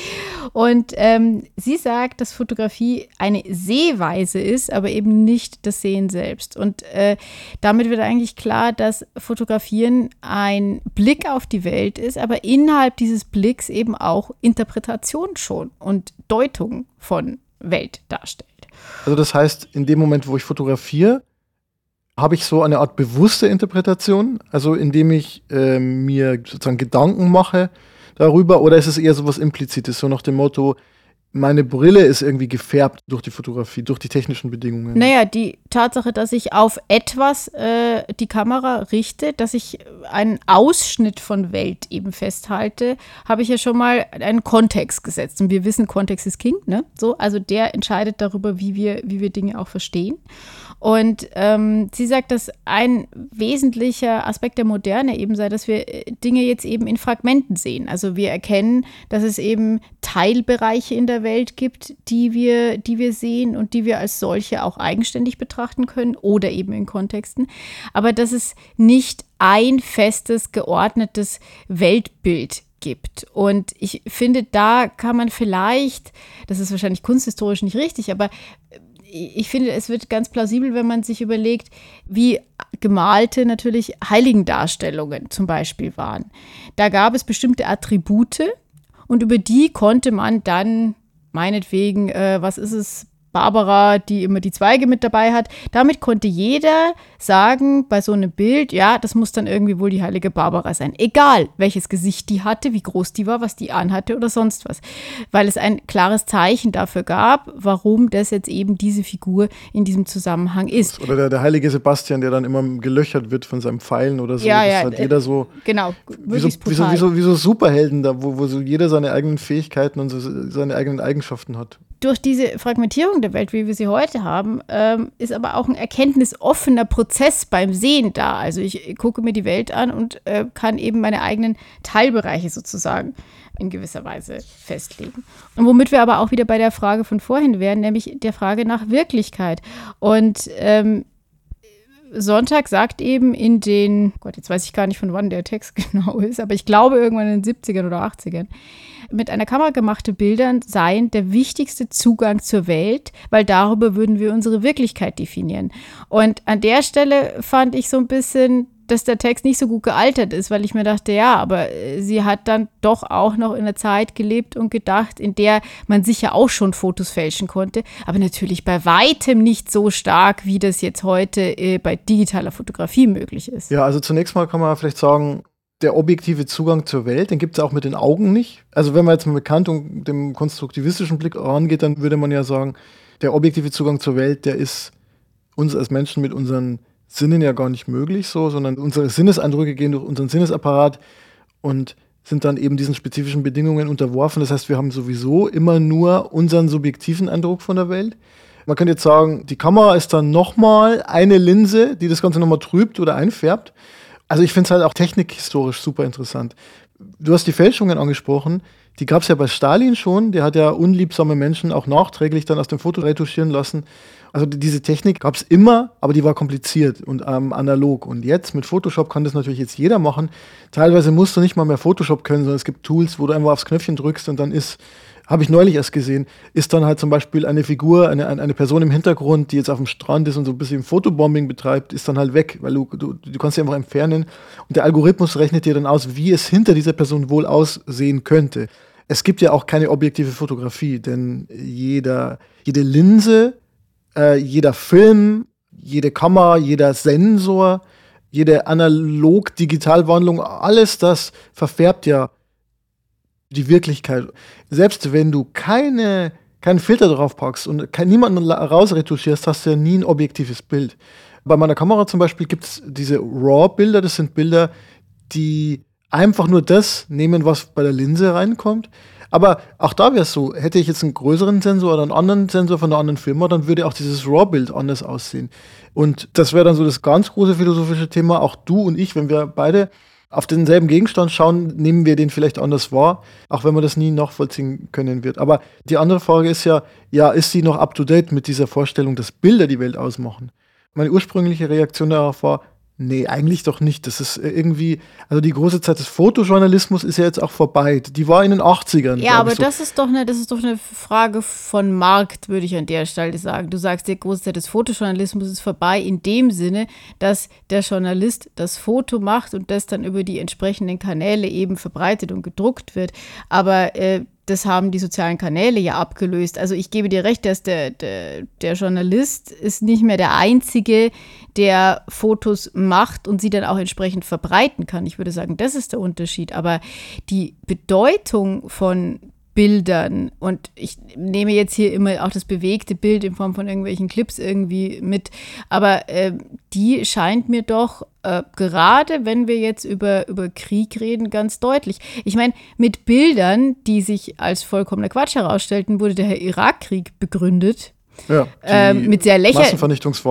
Und ähm, sie sagt, dass Fotografie eine Sehweise ist, aber eben nicht das Sehen selbst. Und äh, damit wird eigentlich klar, dass Fotografieren ein Blick auf die Welt ist, aber innerhalb dieses Blicks eben auch Interpretation schon und Deutung von Welt darstellt. Also das heißt, in dem Moment, wo ich fotografiere, habe ich so eine Art bewusste Interpretation, also indem ich äh, mir sozusagen Gedanken mache darüber, oder ist es eher so was Implizites, so nach dem Motto, meine Brille ist irgendwie gefärbt durch die Fotografie, durch die technischen Bedingungen. Naja, die Tatsache, dass ich auf etwas äh, die Kamera richte, dass ich einen Ausschnitt von Welt eben festhalte, habe ich ja schon mal einen Kontext gesetzt. Und wir wissen, Kontext ist King, ne? So, also der entscheidet darüber, wie wir, wie wir Dinge auch verstehen. Und ähm, sie sagt, dass ein wesentlicher Aspekt der Moderne eben sei, dass wir äh, Dinge jetzt eben in Fragmenten sehen. Also wir erkennen, dass es eben Teilbereiche in der Welt gibt, die wir, die wir sehen und die wir als solche auch eigenständig betrachten können oder eben in Kontexten. Aber dass es nicht ein festes, geordnetes Weltbild gibt. Und ich finde, da kann man vielleicht, das ist wahrscheinlich kunsthistorisch nicht richtig, aber ich finde, es wird ganz plausibel, wenn man sich überlegt, wie gemalte natürlich Heiligendarstellungen zum Beispiel waren. Da gab es bestimmte Attribute und über die konnte man dann meinetwegen, äh, was ist es, Barbara, die immer die Zweige mit dabei hat. Damit konnte jeder sagen, bei so einem Bild, ja, das muss dann irgendwie wohl die heilige Barbara sein. Egal, welches Gesicht die hatte, wie groß die war, was die anhatte oder sonst was. Weil es ein klares Zeichen dafür gab, warum das jetzt eben diese Figur in diesem Zusammenhang ist. Oder der, der heilige Sebastian, der dann immer gelöchert wird von seinem Pfeilen oder so. Ja, ja, hat jeder so. Genau, wie so, wie so, wie so, wie so Superhelden da, wo, wo so jeder seine eigenen Fähigkeiten und so seine eigenen Eigenschaften hat durch diese Fragmentierung der Welt, wie wir sie heute haben, ähm, ist aber auch ein erkenntnisoffener Prozess beim Sehen da. Also ich gucke mir die Welt an und äh, kann eben meine eigenen Teilbereiche sozusagen in gewisser Weise festlegen. Und womit wir aber auch wieder bei der Frage von vorhin wären, nämlich der Frage nach Wirklichkeit. Und ähm, Sonntag sagt eben in den, Gott, jetzt weiß ich gar nicht, von wann der Text genau ist, aber ich glaube irgendwann in den 70ern oder 80ern, mit einer Kamera gemachte Bilder seien der wichtigste Zugang zur Welt, weil darüber würden wir unsere Wirklichkeit definieren. Und an der Stelle fand ich so ein bisschen, dass der Text nicht so gut gealtert ist, weil ich mir dachte, ja, aber äh, sie hat dann doch auch noch in einer Zeit gelebt und gedacht, in der man sicher auch schon Fotos fälschen konnte, aber natürlich bei weitem nicht so stark, wie das jetzt heute äh, bei digitaler Fotografie möglich ist. Ja, also zunächst mal kann man vielleicht sagen, der objektive Zugang zur Welt, den gibt es auch mit den Augen nicht. Also wenn man jetzt mal mit Kant und dem konstruktivistischen Blick rangeht, dann würde man ja sagen, der objektive Zugang zur Welt, der ist uns als Menschen mit unseren Sinnen ja gar nicht möglich so, sondern unsere Sinneseindrücke gehen durch unseren Sinnesapparat und sind dann eben diesen spezifischen Bedingungen unterworfen. Das heißt, wir haben sowieso immer nur unseren subjektiven Eindruck von der Welt. Man könnte jetzt sagen, die Kamera ist dann nochmal eine Linse, die das Ganze nochmal trübt oder einfärbt. Also ich finde es halt auch technikhistorisch super interessant. Du hast die Fälschungen angesprochen. Die gab es ja bei Stalin schon. Der hat ja unliebsame Menschen auch nachträglich dann aus dem Foto retuschieren lassen. Also diese Technik gab es immer, aber die war kompliziert und ähm, analog. Und jetzt mit Photoshop kann das natürlich jetzt jeder machen. Teilweise musst du nicht mal mehr Photoshop können, sondern es gibt Tools, wo du einfach aufs Knöpfchen drückst und dann ist habe ich neulich erst gesehen, ist dann halt zum Beispiel eine Figur, eine, eine Person im Hintergrund, die jetzt auf dem Strand ist und so ein bisschen Fotobombing betreibt, ist dann halt weg, weil du, du, du kannst sie einfach entfernen und der Algorithmus rechnet dir dann aus, wie es hinter dieser Person wohl aussehen könnte. Es gibt ja auch keine objektive Fotografie, denn jeder, jede Linse, äh, jeder Film, jede Kamera, jeder Sensor, jede Analog-Digital-Wandlung, alles das verfärbt ja die Wirklichkeit. Selbst wenn du keine, keinen Filter drauf packst und kein, niemanden rausretuschierst, hast du ja nie ein objektives Bild. Bei meiner Kamera zum Beispiel gibt es diese RAW-Bilder, das sind Bilder, die einfach nur das nehmen, was bei der Linse reinkommt. Aber auch da wäre es so, hätte ich jetzt einen größeren Sensor oder einen anderen Sensor von einer anderen Firma, dann würde auch dieses RAW-Bild anders aussehen. Und das wäre dann so das ganz große philosophische Thema. Auch du und ich, wenn wir beide auf denselben Gegenstand schauen, nehmen wir den vielleicht anders wahr, auch wenn man das nie nachvollziehen können wird. Aber die andere Frage ist ja, ja, ist sie noch up to date mit dieser Vorstellung, dass Bilder die Welt ausmachen? Meine ursprüngliche Reaktion darauf war, Nee, eigentlich doch nicht. Das ist äh, irgendwie, also die große Zeit des Fotojournalismus ist ja jetzt auch vorbei. Die war in den 80ern. Ja, aber so. das ist doch eine, das ist doch eine Frage von Markt, würde ich an der Stelle sagen. Du sagst, die große Zeit des Fotojournalismus ist vorbei in dem Sinne, dass der Journalist das Foto macht und das dann über die entsprechenden Kanäle eben verbreitet und gedruckt wird. Aber äh, das haben die sozialen Kanäle ja abgelöst. Also ich gebe dir recht, dass der, der, der, Journalist ist nicht mehr der Einzige, der Fotos macht und sie dann auch entsprechend verbreiten kann. Ich würde sagen, das ist der Unterschied. Aber die Bedeutung von Bildern. Und ich nehme jetzt hier immer auch das bewegte Bild in Form von irgendwelchen Clips irgendwie mit. Aber äh, die scheint mir doch äh, gerade, wenn wir jetzt über, über Krieg reden, ganz deutlich. Ich meine, mit Bildern, die sich als vollkommener Quatsch herausstellten, wurde der Irakkrieg begründet. Ja, ähm, mit sehr, lächer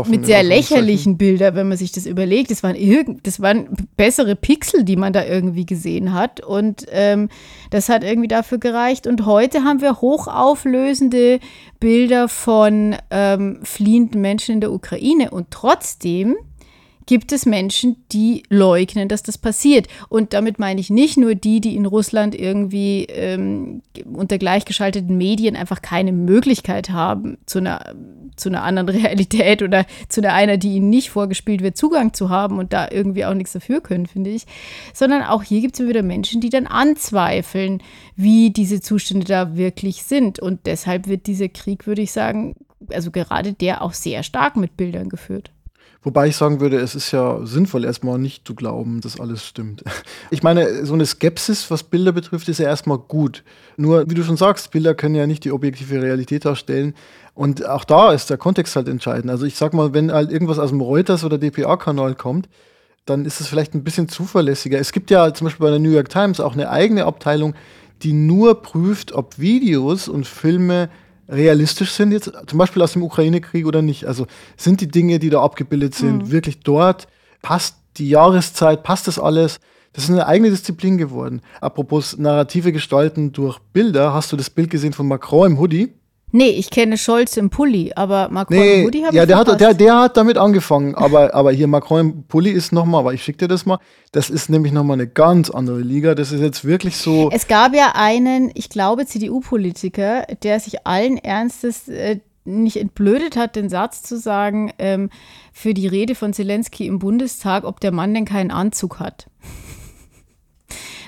mit sehr lächerlichen Bildern, wenn man sich das überlegt. Das waren, irgend, das waren bessere Pixel, die man da irgendwie gesehen hat. Und ähm, das hat irgendwie dafür gereicht. Und heute haben wir hochauflösende Bilder von ähm, fliehenden Menschen in der Ukraine. Und trotzdem gibt es Menschen, die leugnen, dass das passiert. Und damit meine ich nicht nur die, die in Russland irgendwie ähm, unter gleichgeschalteten Medien einfach keine Möglichkeit haben, zu einer, zu einer anderen Realität oder zu einer, einer, die ihnen nicht vorgespielt wird, Zugang zu haben und da irgendwie auch nichts dafür können, finde ich. Sondern auch hier gibt es wieder Menschen, die dann anzweifeln, wie diese Zustände da wirklich sind. Und deshalb wird dieser Krieg, würde ich sagen, also gerade der auch sehr stark mit Bildern geführt. Wobei ich sagen würde, es ist ja sinnvoll, erstmal nicht zu glauben, dass alles stimmt. Ich meine, so eine Skepsis, was Bilder betrifft, ist ja erstmal gut. Nur, wie du schon sagst, Bilder können ja nicht die objektive Realität darstellen. Und auch da ist der Kontext halt entscheidend. Also ich sag mal, wenn halt irgendwas aus dem Reuters oder DPA-Kanal kommt, dann ist es vielleicht ein bisschen zuverlässiger. Es gibt ja zum Beispiel bei der New York Times auch eine eigene Abteilung, die nur prüft, ob Videos und Filme realistisch sind, jetzt zum Beispiel aus dem Ukraine-Krieg oder nicht? Also sind die Dinge, die da abgebildet sind, mhm. wirklich dort? Passt die Jahreszeit? Passt das alles? Das ist eine eigene Disziplin geworden. Apropos narrative Gestalten durch Bilder, hast du das Bild gesehen von Macron im Hoodie? Nee, ich kenne Scholz im Pulli, aber Macron nee, im Hoodie habe ja, ich der hat, der, der hat damit angefangen, aber, aber hier Macron im Pulli ist nochmal, aber ich schicke dir das mal, das ist nämlich nochmal eine ganz andere Liga, das ist jetzt wirklich so. Es gab ja einen, ich glaube, CDU-Politiker, der sich allen Ernstes äh, nicht entblödet hat, den Satz zu sagen, ähm, für die Rede von Zelensky im Bundestag, ob der Mann denn keinen Anzug hat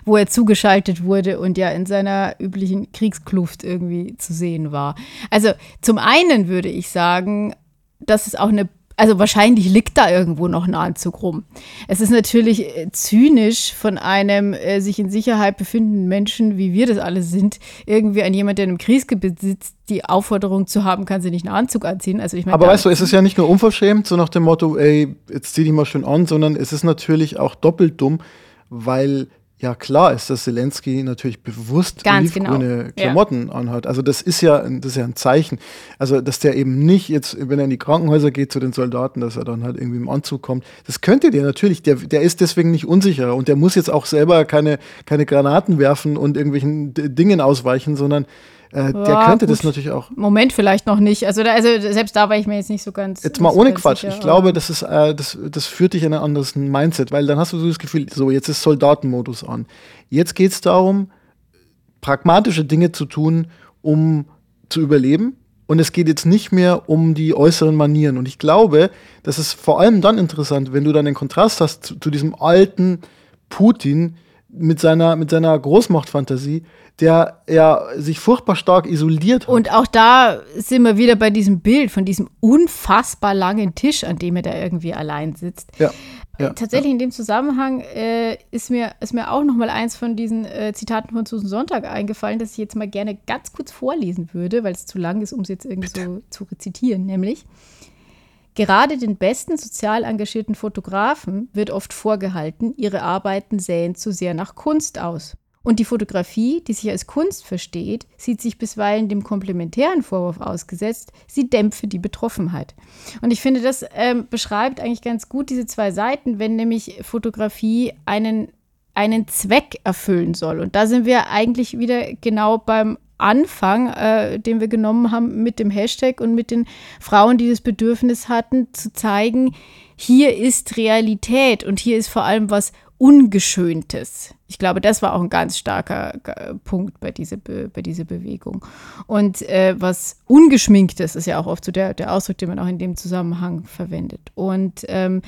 wo er zugeschaltet wurde und ja in seiner üblichen Kriegskluft irgendwie zu sehen war. Also zum einen würde ich sagen, dass es auch eine also wahrscheinlich liegt da irgendwo noch ein Anzug rum. Es ist natürlich äh, zynisch von einem äh, sich in Sicherheit befindenden Menschen, wie wir das alle sind, irgendwie an jemand, der in einem Kriegsgebiet sitzt, die Aufforderung zu haben, kann sie nicht einen Anzug anziehen. Also ich mein, Aber weißt du, es ist ja nicht nur unverschämt, so nach dem Motto, ey, jetzt zieh dich mal schön an, sondern es ist natürlich auch doppelt dumm, weil ja klar ist, dass Zelensky natürlich bewusst Ganz genau. olivgrüne Klamotten anhat. Also das ist ja, das ist ja ein Zeichen. Also dass der eben nicht jetzt, wenn er in die Krankenhäuser geht zu den Soldaten, dass er dann halt irgendwie im Anzug kommt. Das könnte der natürlich. Der, der ist deswegen nicht unsicher und der muss jetzt auch selber keine, keine Granaten werfen und irgendwelchen D Dingen ausweichen, sondern äh, der Ja, könnte gut. das natürlich auch. Moment vielleicht noch nicht. Also, da, also selbst da war ich mir jetzt nicht so ganz. Jetzt mal ohne Quatsch. sicher, ich glaube, das ist, äh, das, das führt dich in ein anderes Mindset, weil dann hast du so das Gefühl, so, jetzt ist Soldatenmodus an. Jetzt geht es darum, pragmatische Dinge zu tun, um zu überleben. Und es geht jetzt nicht mehr um die äußeren Manieren. Und ich glaube, das ist vor allem dann interessant, wenn du dann den Kontrast hast zu, zu diesem alten Putin mit seiner, mit seiner Großmachtfantasie, der ja sich furchtbar stark isoliert hat. Und auch da sind wir wieder bei diesem Bild von diesem unfassbar langen Tisch, an dem er da irgendwie allein sitzt. ja, ja, Tatsächlich in dem Zusammenhang äh, ist, mir, ist mir auch noch mal eins von diesen äh, Zitaten von Susan Sonntag eingefallen, das ich jetzt mal gerne ganz kurz vorlesen würde, weil es zu lang ist, um es jetzt irgendwie so zu rezitieren. Nämlich, gerade den besten sozial engagierten Fotografen wird oft vorgehalten, ihre Arbeiten sähen zu sehr nach Kunst aus. Und die Fotografie, die sich als Kunst versteht, sieht sich bisweilen dem komplementären Vorwurf ausgesetzt, sie dämpfe die Betroffenheit. Und ich finde, das ähm, beschreibt eigentlich ganz gut diese zwei Seiten, wenn nämlich Fotografie einen, einen Zweck erfüllen soll. Und da sind wir eigentlich wieder genau beim Anfang, äh, den wir genommen haben mit dem Hashtag und mit den Frauen, die das Bedürfnis hatten, zu zeigen, hier ist Realität und hier ist vor allem was Ungeschöntes. Ich glaube, das war auch ein ganz starker äh, Punkt bei dieser, Be bei dieser Bewegung. Und äh, was Ungeschminktes ist ja auch oft so der, der Ausdruck, den man auch in dem Zusammenhang verwendet. Und ähm,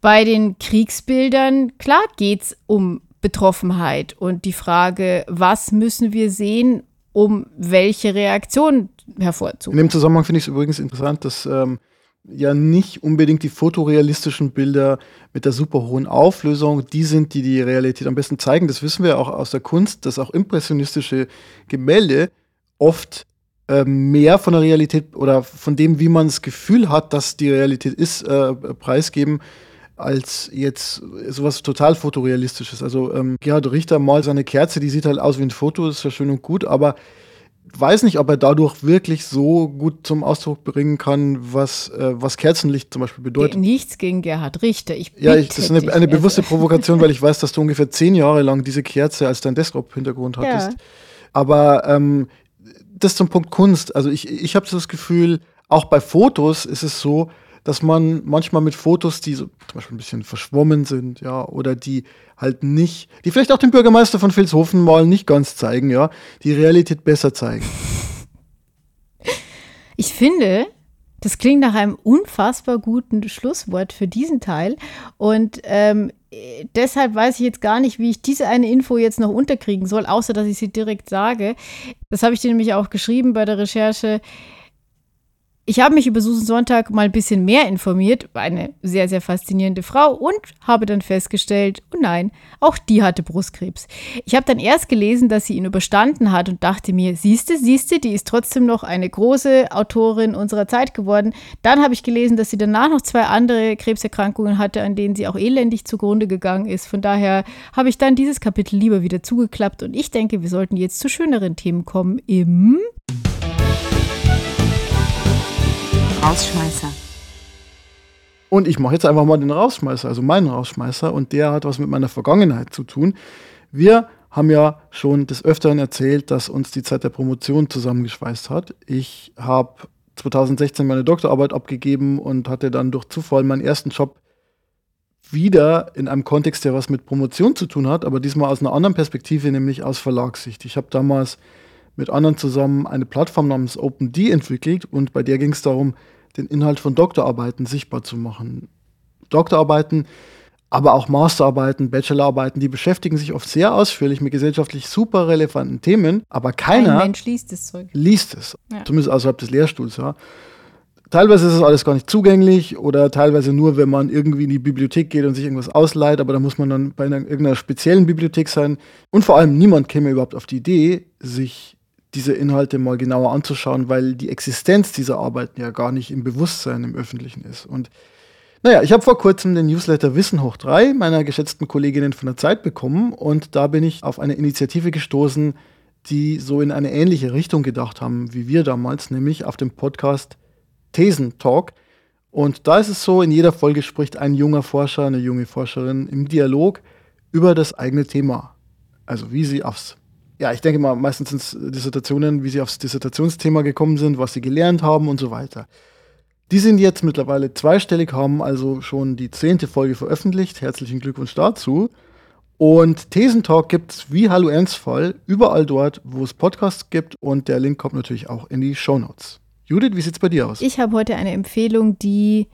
bei den Kriegsbildern, klar geht es um Betroffenheit und die Frage, was müssen wir sehen, um welche Reaktion In hervorzuholen. dem Zusammenhang finde ich es übrigens interessant, dass ähm, ja nicht unbedingt die fotorealistischen Bilder mit der super hohen Auflösung, die sind, die die Realität am besten zeigen. Das wissen wir auch aus der Kunst, dass auch impressionistische Gemälde oft ähm, mehr von der Realität oder von dem, wie man das Gefühl hat, dass die Realität ist, äh, preisgeben, als jetzt sowas total fotorealistisches. Also ähm, Gerhard Richter malt seine Kerze, die sieht halt aus wie ein Foto, ist ja schön und gut, aber weiß nicht, ob er dadurch wirklich so gut zum Ausdruck bringen kann, was, äh, was Kerzenlicht zum Beispiel bedeutet. Nichts gegen Gerhard Richter. Ich Ja, ich, das ist eine, eine bewusste Provokation, weil ich weiß, dass du ungefähr zehn Jahre lang diese Kerze als dein Desktop-Hintergrund hattest. Ja. Aber ähm, das zum Punkt Kunst. Also ich, ich habe so das Gefühl, auch bei Fotos ist es so, dass man manchmal mit Fotos, die so zum Beispiel ein bisschen verschwommen sind, ja, oder die halt nicht, die vielleicht auch den Bürgermeister von Vilshofen mal nicht ganz zeigen, ja, die Realität besser zeigen. Ich finde, das klingt nach einem unfassbar guten Schlusswort für diesen Teil. Und ähm, äh, deshalb weiß ich jetzt gar nicht, wie ich diese eine Info jetzt noch unterkriegen soll, außer dass ich sie direkt sage. Das habe ich dir nämlich auch geschrieben bei der Recherche. Ich habe mich über Susan Sonntag mal ein bisschen mehr informiert, eine sehr, sehr faszinierende Frau und habe dann festgestellt, oh nein, auch die hatte Brustkrebs. Ich habe dann erst gelesen, dass sie ihn überstanden hat und dachte mir, siehste, siehste, die ist trotzdem noch eine große Autorin unserer Zeit geworden. Dann habe ich gelesen, dass sie danach noch zwei andere Krebserkrankungen hatte, an denen sie auch elendig zugrunde gegangen ist. Von daher habe ich dann dieses Kapitel lieber wieder zugeklappt und ich denke, wir sollten jetzt zu schöneren Themen kommen im Rausschmeißer. Und ich mache jetzt einfach mal den Rausschmeißer, also meinen Rausschmeißer, und der hat was mit meiner Vergangenheit zu tun. Wir haben ja schon des Öfteren erzählt, dass uns die Zeit der Promotion zusammengeschweißt hat. Ich habe 2016 meine Doktorarbeit abgegeben und hatte dann durch Zufall meinen ersten Job wieder in einem Kontext, der was mit Promotion zu tun hat, aber diesmal aus einer anderen Perspektive, nämlich aus Verlagssicht. Ich habe damals mit anderen zusammen eine Plattform namens OpenD entwickelt und bei der ging es darum, den Inhalt von Doktorarbeiten sichtbar zu machen. Doktorarbeiten, aber auch Masterarbeiten, Bachelorarbeiten, die beschäftigen sich oft sehr ausführlich mit gesellschaftlich super relevanten Themen, aber keiner Ein Mensch liest Zeug. liest es, Ja. zumindest außerhalb des Lehrstuhls. Ja. Teilweise ist es alles gar nicht zugänglich oder teilweise nur, wenn man irgendwie in die Bibliothek geht und sich irgendwas ausleiht, aber da muss man dann bei einer, irgendeiner speziellen Bibliothek sein. Und vor allem niemand käme überhaupt auf die Idee, sich diese Inhalte mal genauer anzuschauen, weil die Existenz dieser Arbeiten ja gar nicht im Bewusstsein im Öffentlichen ist. Und Naja, ich habe vor kurzem den Newsletter Wissen hoch 3 meiner geschätzten Kolleginnen von der Zeit bekommen und da bin ich auf eine Initiative gestoßen, die so in eine ähnliche Richtung gedacht haben wie wir damals, nämlich auf dem Podcast Thesen Talk. Und da ist es so, in jeder Folge spricht ein junger Forscher, eine junge Forscherin im Dialog über das eigene Thema. Also wie sie aufs, ja, ich denke mal, meistens sind es Dissertationen, wie sie aufs Dissertationsthema gekommen sind, was sie gelernt haben und so weiter. Die sind jetzt mittlerweile zweistellig, haben also schon die zehnte Folge veröffentlicht. Herzlichen Glückwunsch dazu. Und Thesentalk gibt es wie Hallo Ernstfall überall dort, wo es Podcasts gibt. Und der Link kommt natürlich auch in die Show Notes. Judith, wie sieht es bei dir aus? Ich habe heute eine Empfehlung, die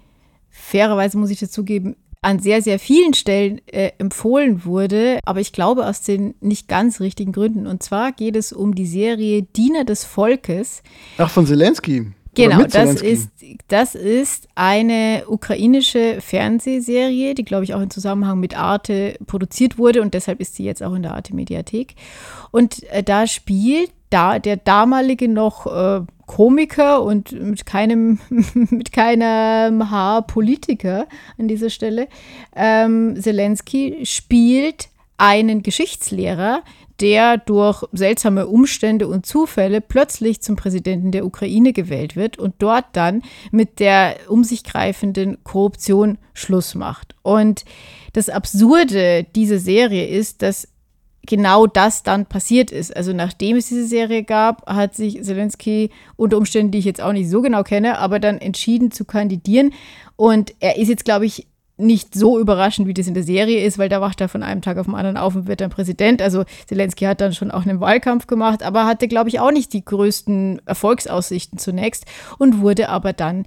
fairerweise, muss ich dazugeben, an sehr, sehr vielen Stellen äh, empfohlen wurde, aber ich glaube aus den nicht ganz richtigen Gründen. Und zwar geht es um die Serie Diener des Volkes. Ach, von Zelensky. Genau, das ist, das ist eine ukrainische Fernsehserie, die, glaube ich, auch im Zusammenhang mit Arte produziert wurde und deshalb ist sie jetzt auch in der Arte-Mediathek. Und äh, da spielt da der damalige noch äh, Komiker und mit keinem, mit keinem Haar Politiker an dieser Stelle, ähm, Zelensky spielt einen Geschichtslehrer, der durch seltsame Umstände und Zufälle plötzlich zum Präsidenten der Ukraine gewählt wird und dort dann mit der um sich greifenden Korruption Schluss macht. Und das Absurde dieser Serie ist, dass genau das dann passiert ist. Also nachdem es diese Serie gab, hat sich Zelensky unter Umständen, die ich jetzt auch nicht so genau kenne, aber dann entschieden zu kandidieren. Und er ist jetzt, glaube ich, nicht so überraschend, wie das in der Serie ist, weil da wacht er von einem Tag auf den anderen auf und wird dann Präsident. Also Zelensky hat dann schon auch einen Wahlkampf gemacht, aber hatte, glaube ich, auch nicht die größten Erfolgsaussichten zunächst und wurde aber dann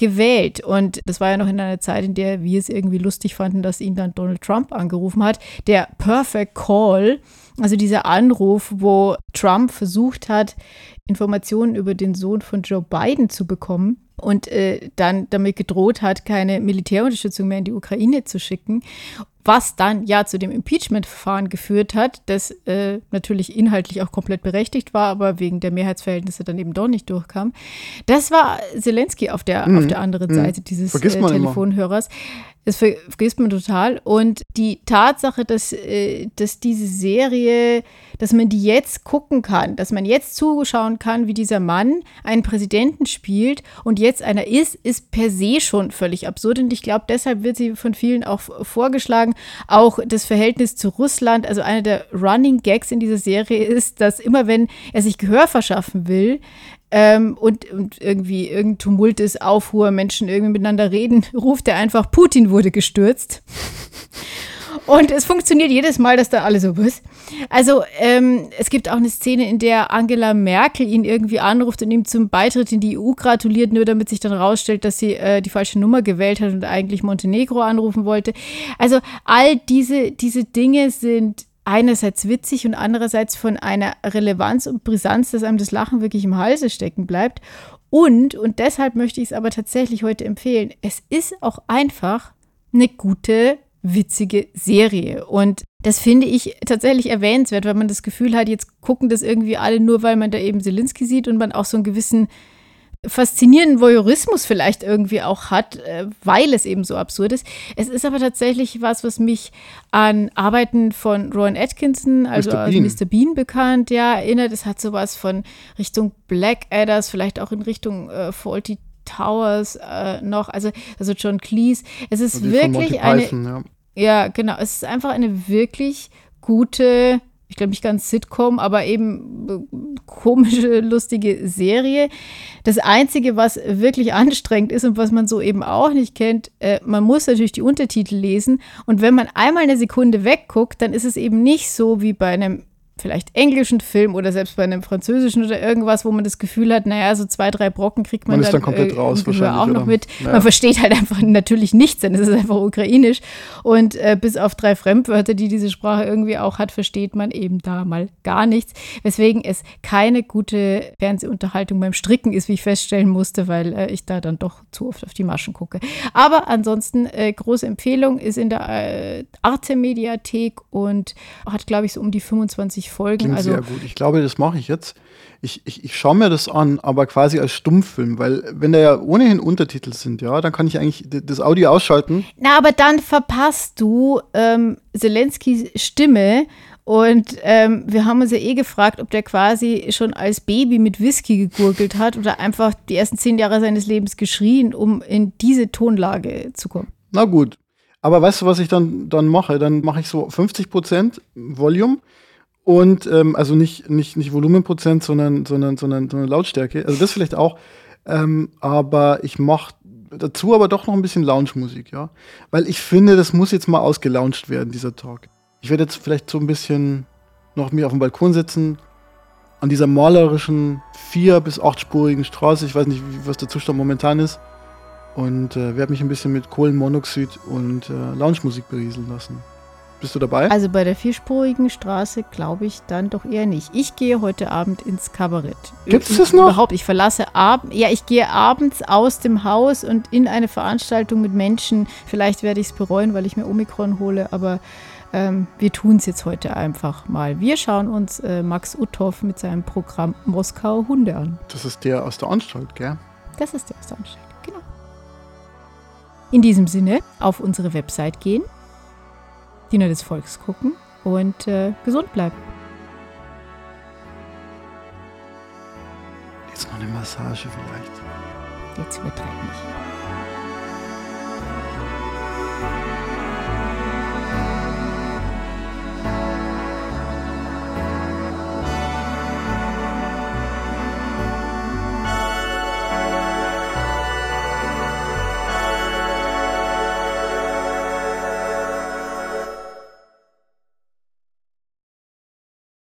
gewählt. Und das war ja noch in einer Zeit, in der wir es irgendwie lustig fanden, dass ihn dann Donald Trump angerufen hat. Der Perfect Call, also dieser Anruf, wo Trump versucht hat, Informationen über den Sohn von Joe Biden zu bekommen und äh, dann damit gedroht hat, keine Militärunterstützung mehr in die Ukraine zu schicken, was dann ja zu dem Impeachment-Verfahren geführt hat, das äh, natürlich inhaltlich auch komplett berechtigt war, aber wegen der Mehrheitsverhältnisse dann eben doch nicht durchkam. Das war Zelensky auf der, mhm. auf der anderen mhm. Seite dieses äh, Telefonhörers. Immer. Das vergisst man total. Und die Tatsache, dass, äh, dass diese Serie, dass man die jetzt gucken kann, dass man jetzt zuschauen kann, wie dieser Mann einen Präsidenten spielt und jetzt einer ist, ist per se schon völlig absurd. Und ich glaube, deshalb wird sie von vielen auch vorgeschlagen. Auch das Verhältnis zu Russland, also einer der Running Gags in dieser Serie ist, dass immer wenn er sich Gehör verschaffen will, ähm, und, und irgendwie irgendein Tumult ist, Aufruhr, Menschen irgendwie miteinander reden, ruft er einfach, Putin wurde gestürzt. Und es funktioniert jedes Mal, dass da alle so, was? Also, ähm, es gibt auch eine Szene, in der Angela Merkel ihn irgendwie anruft und ihm zum Beitritt in die EU gratuliert, nur damit sich dann rausstellt, dass sie äh, die falsche Nummer gewählt hat und eigentlich Montenegro anrufen wollte. Also, all diese, diese Dinge sind einerseits witzig und andererseits von einer Relevanz und Brisanz, dass einem das Lachen wirklich im Halse stecken bleibt. Und, und deshalb möchte ich es aber tatsächlich heute empfehlen, es ist auch einfach eine gute, witzige Serie. Und das finde ich tatsächlich erwähnenswert, weil man das Gefühl hat, jetzt gucken das irgendwie alle nur, weil man da eben Selinski sieht und man auch so einen gewissen faszinierenden Voyeurismus vielleicht irgendwie auch hat, äh, weil es eben so absurd ist. Es ist aber tatsächlich was, was mich an Arbeiten von Rowan Atkinson, also Mr. Bean, Mr. Bean bekannt, ja, erinnert. Es hat sowas von Richtung Black Adders, vielleicht auch in Richtung äh, Faulty Towers äh, noch, also, also John Cleese. Es ist wirklich eine. ja. ja, genau. Es ist einfach eine wirklich gute ich glaube nicht ganz Sitcom, aber eben äh, komische, lustige Serie. Das Einzige, was wirklich anstrengend ist und was man so eben auch nicht kennt, äh, man muss natürlich die Untertitel lesen. Und wenn man einmal eine Sekunde wegguckt, dann ist es eben nicht so wie bei einem vielleicht englischen Film oder selbst bei einem französischen oder irgendwas, wo man das Gefühl hat, naja, so zwei, drei Brocken kriegt man, man dann, dann komplett äh, raus wahrscheinlich, auch noch oder? mit. Naja. Man versteht halt einfach natürlich nichts, denn es ist einfach ukrainisch. Und äh, bis auf drei Fremdwörter, die diese Sprache irgendwie auch hat, versteht man eben da mal gar nichts. Weswegen es keine gute Fernsehunterhaltung beim Stricken ist, wie ich feststellen musste, weil äh, ich da dann doch zu oft auf die Maschen gucke. Aber ansonsten, äh, große Empfehlung, ist in der äh, Arte-Mediathek und hat, glaube ich, so um die 25 20 Folgen. Klingt also sehr gut. Ich glaube, das mache ich jetzt. Ich, ich, ich schaue mir das an, aber quasi als Stummfilm, weil wenn da ja ohnehin Untertitel sind, ja, dann kann ich eigentlich das Audio ausschalten. Na, aber dann verpasst du ähm, Zelenskys Stimme. Und ähm, wir haben uns ja eh gefragt, ob der quasi schon als Baby mit Whisky gegurgelt hat oder einfach die ersten zehn Jahre seines Lebens geschrien, um in diese Tonlage zu kommen. Na gut. Aber weißt du, was ich dann, dann mache? Dann mache ich so 50% Volume und ähm, also nicht, nicht, nicht Volumenprozent, sondern, sondern, sondern, sondern Lautstärke. Also das vielleicht auch. Ähm, aber ich mache dazu aber doch noch ein bisschen Lounge-Musik, ja. Weil ich finde, das muss jetzt mal ausgelauncht werden, dieser Talk. Ich werde jetzt vielleicht so ein bisschen noch mir auf dem Balkon sitzen, an dieser malerischen vier- bis achtspurigen Straße. Ich weiß nicht, was der Zustand momentan ist. Und äh, werde mich ein bisschen mit Kohlenmonoxid und äh, Lounge-Musik berieseln lassen. Bist du dabei? Also bei der vierspurigen Straße glaube ich dann doch eher nicht. Ich gehe heute Abend ins Kabarett. Gibt's das noch? Überhaupt, ich verlasse abends, ja, ich gehe abends aus dem Haus und in eine Veranstaltung mit Menschen. Vielleicht werde ich es bereuen, weil ich mir Omikron hole, aber ähm, wir tun es jetzt heute einfach mal. Wir schauen uns äh, Max Uthoff mit seinem Programm Moskau Hunde an. Das ist der aus der Anstalt, gell? Das ist der erste Anstieg, genau. In diesem Sinne, auf unsere Website gehen, Diener des Volks gucken und äh, gesund bleiben. Jetzt noch eine Massage vielleicht. Jetzt übertreib nicht.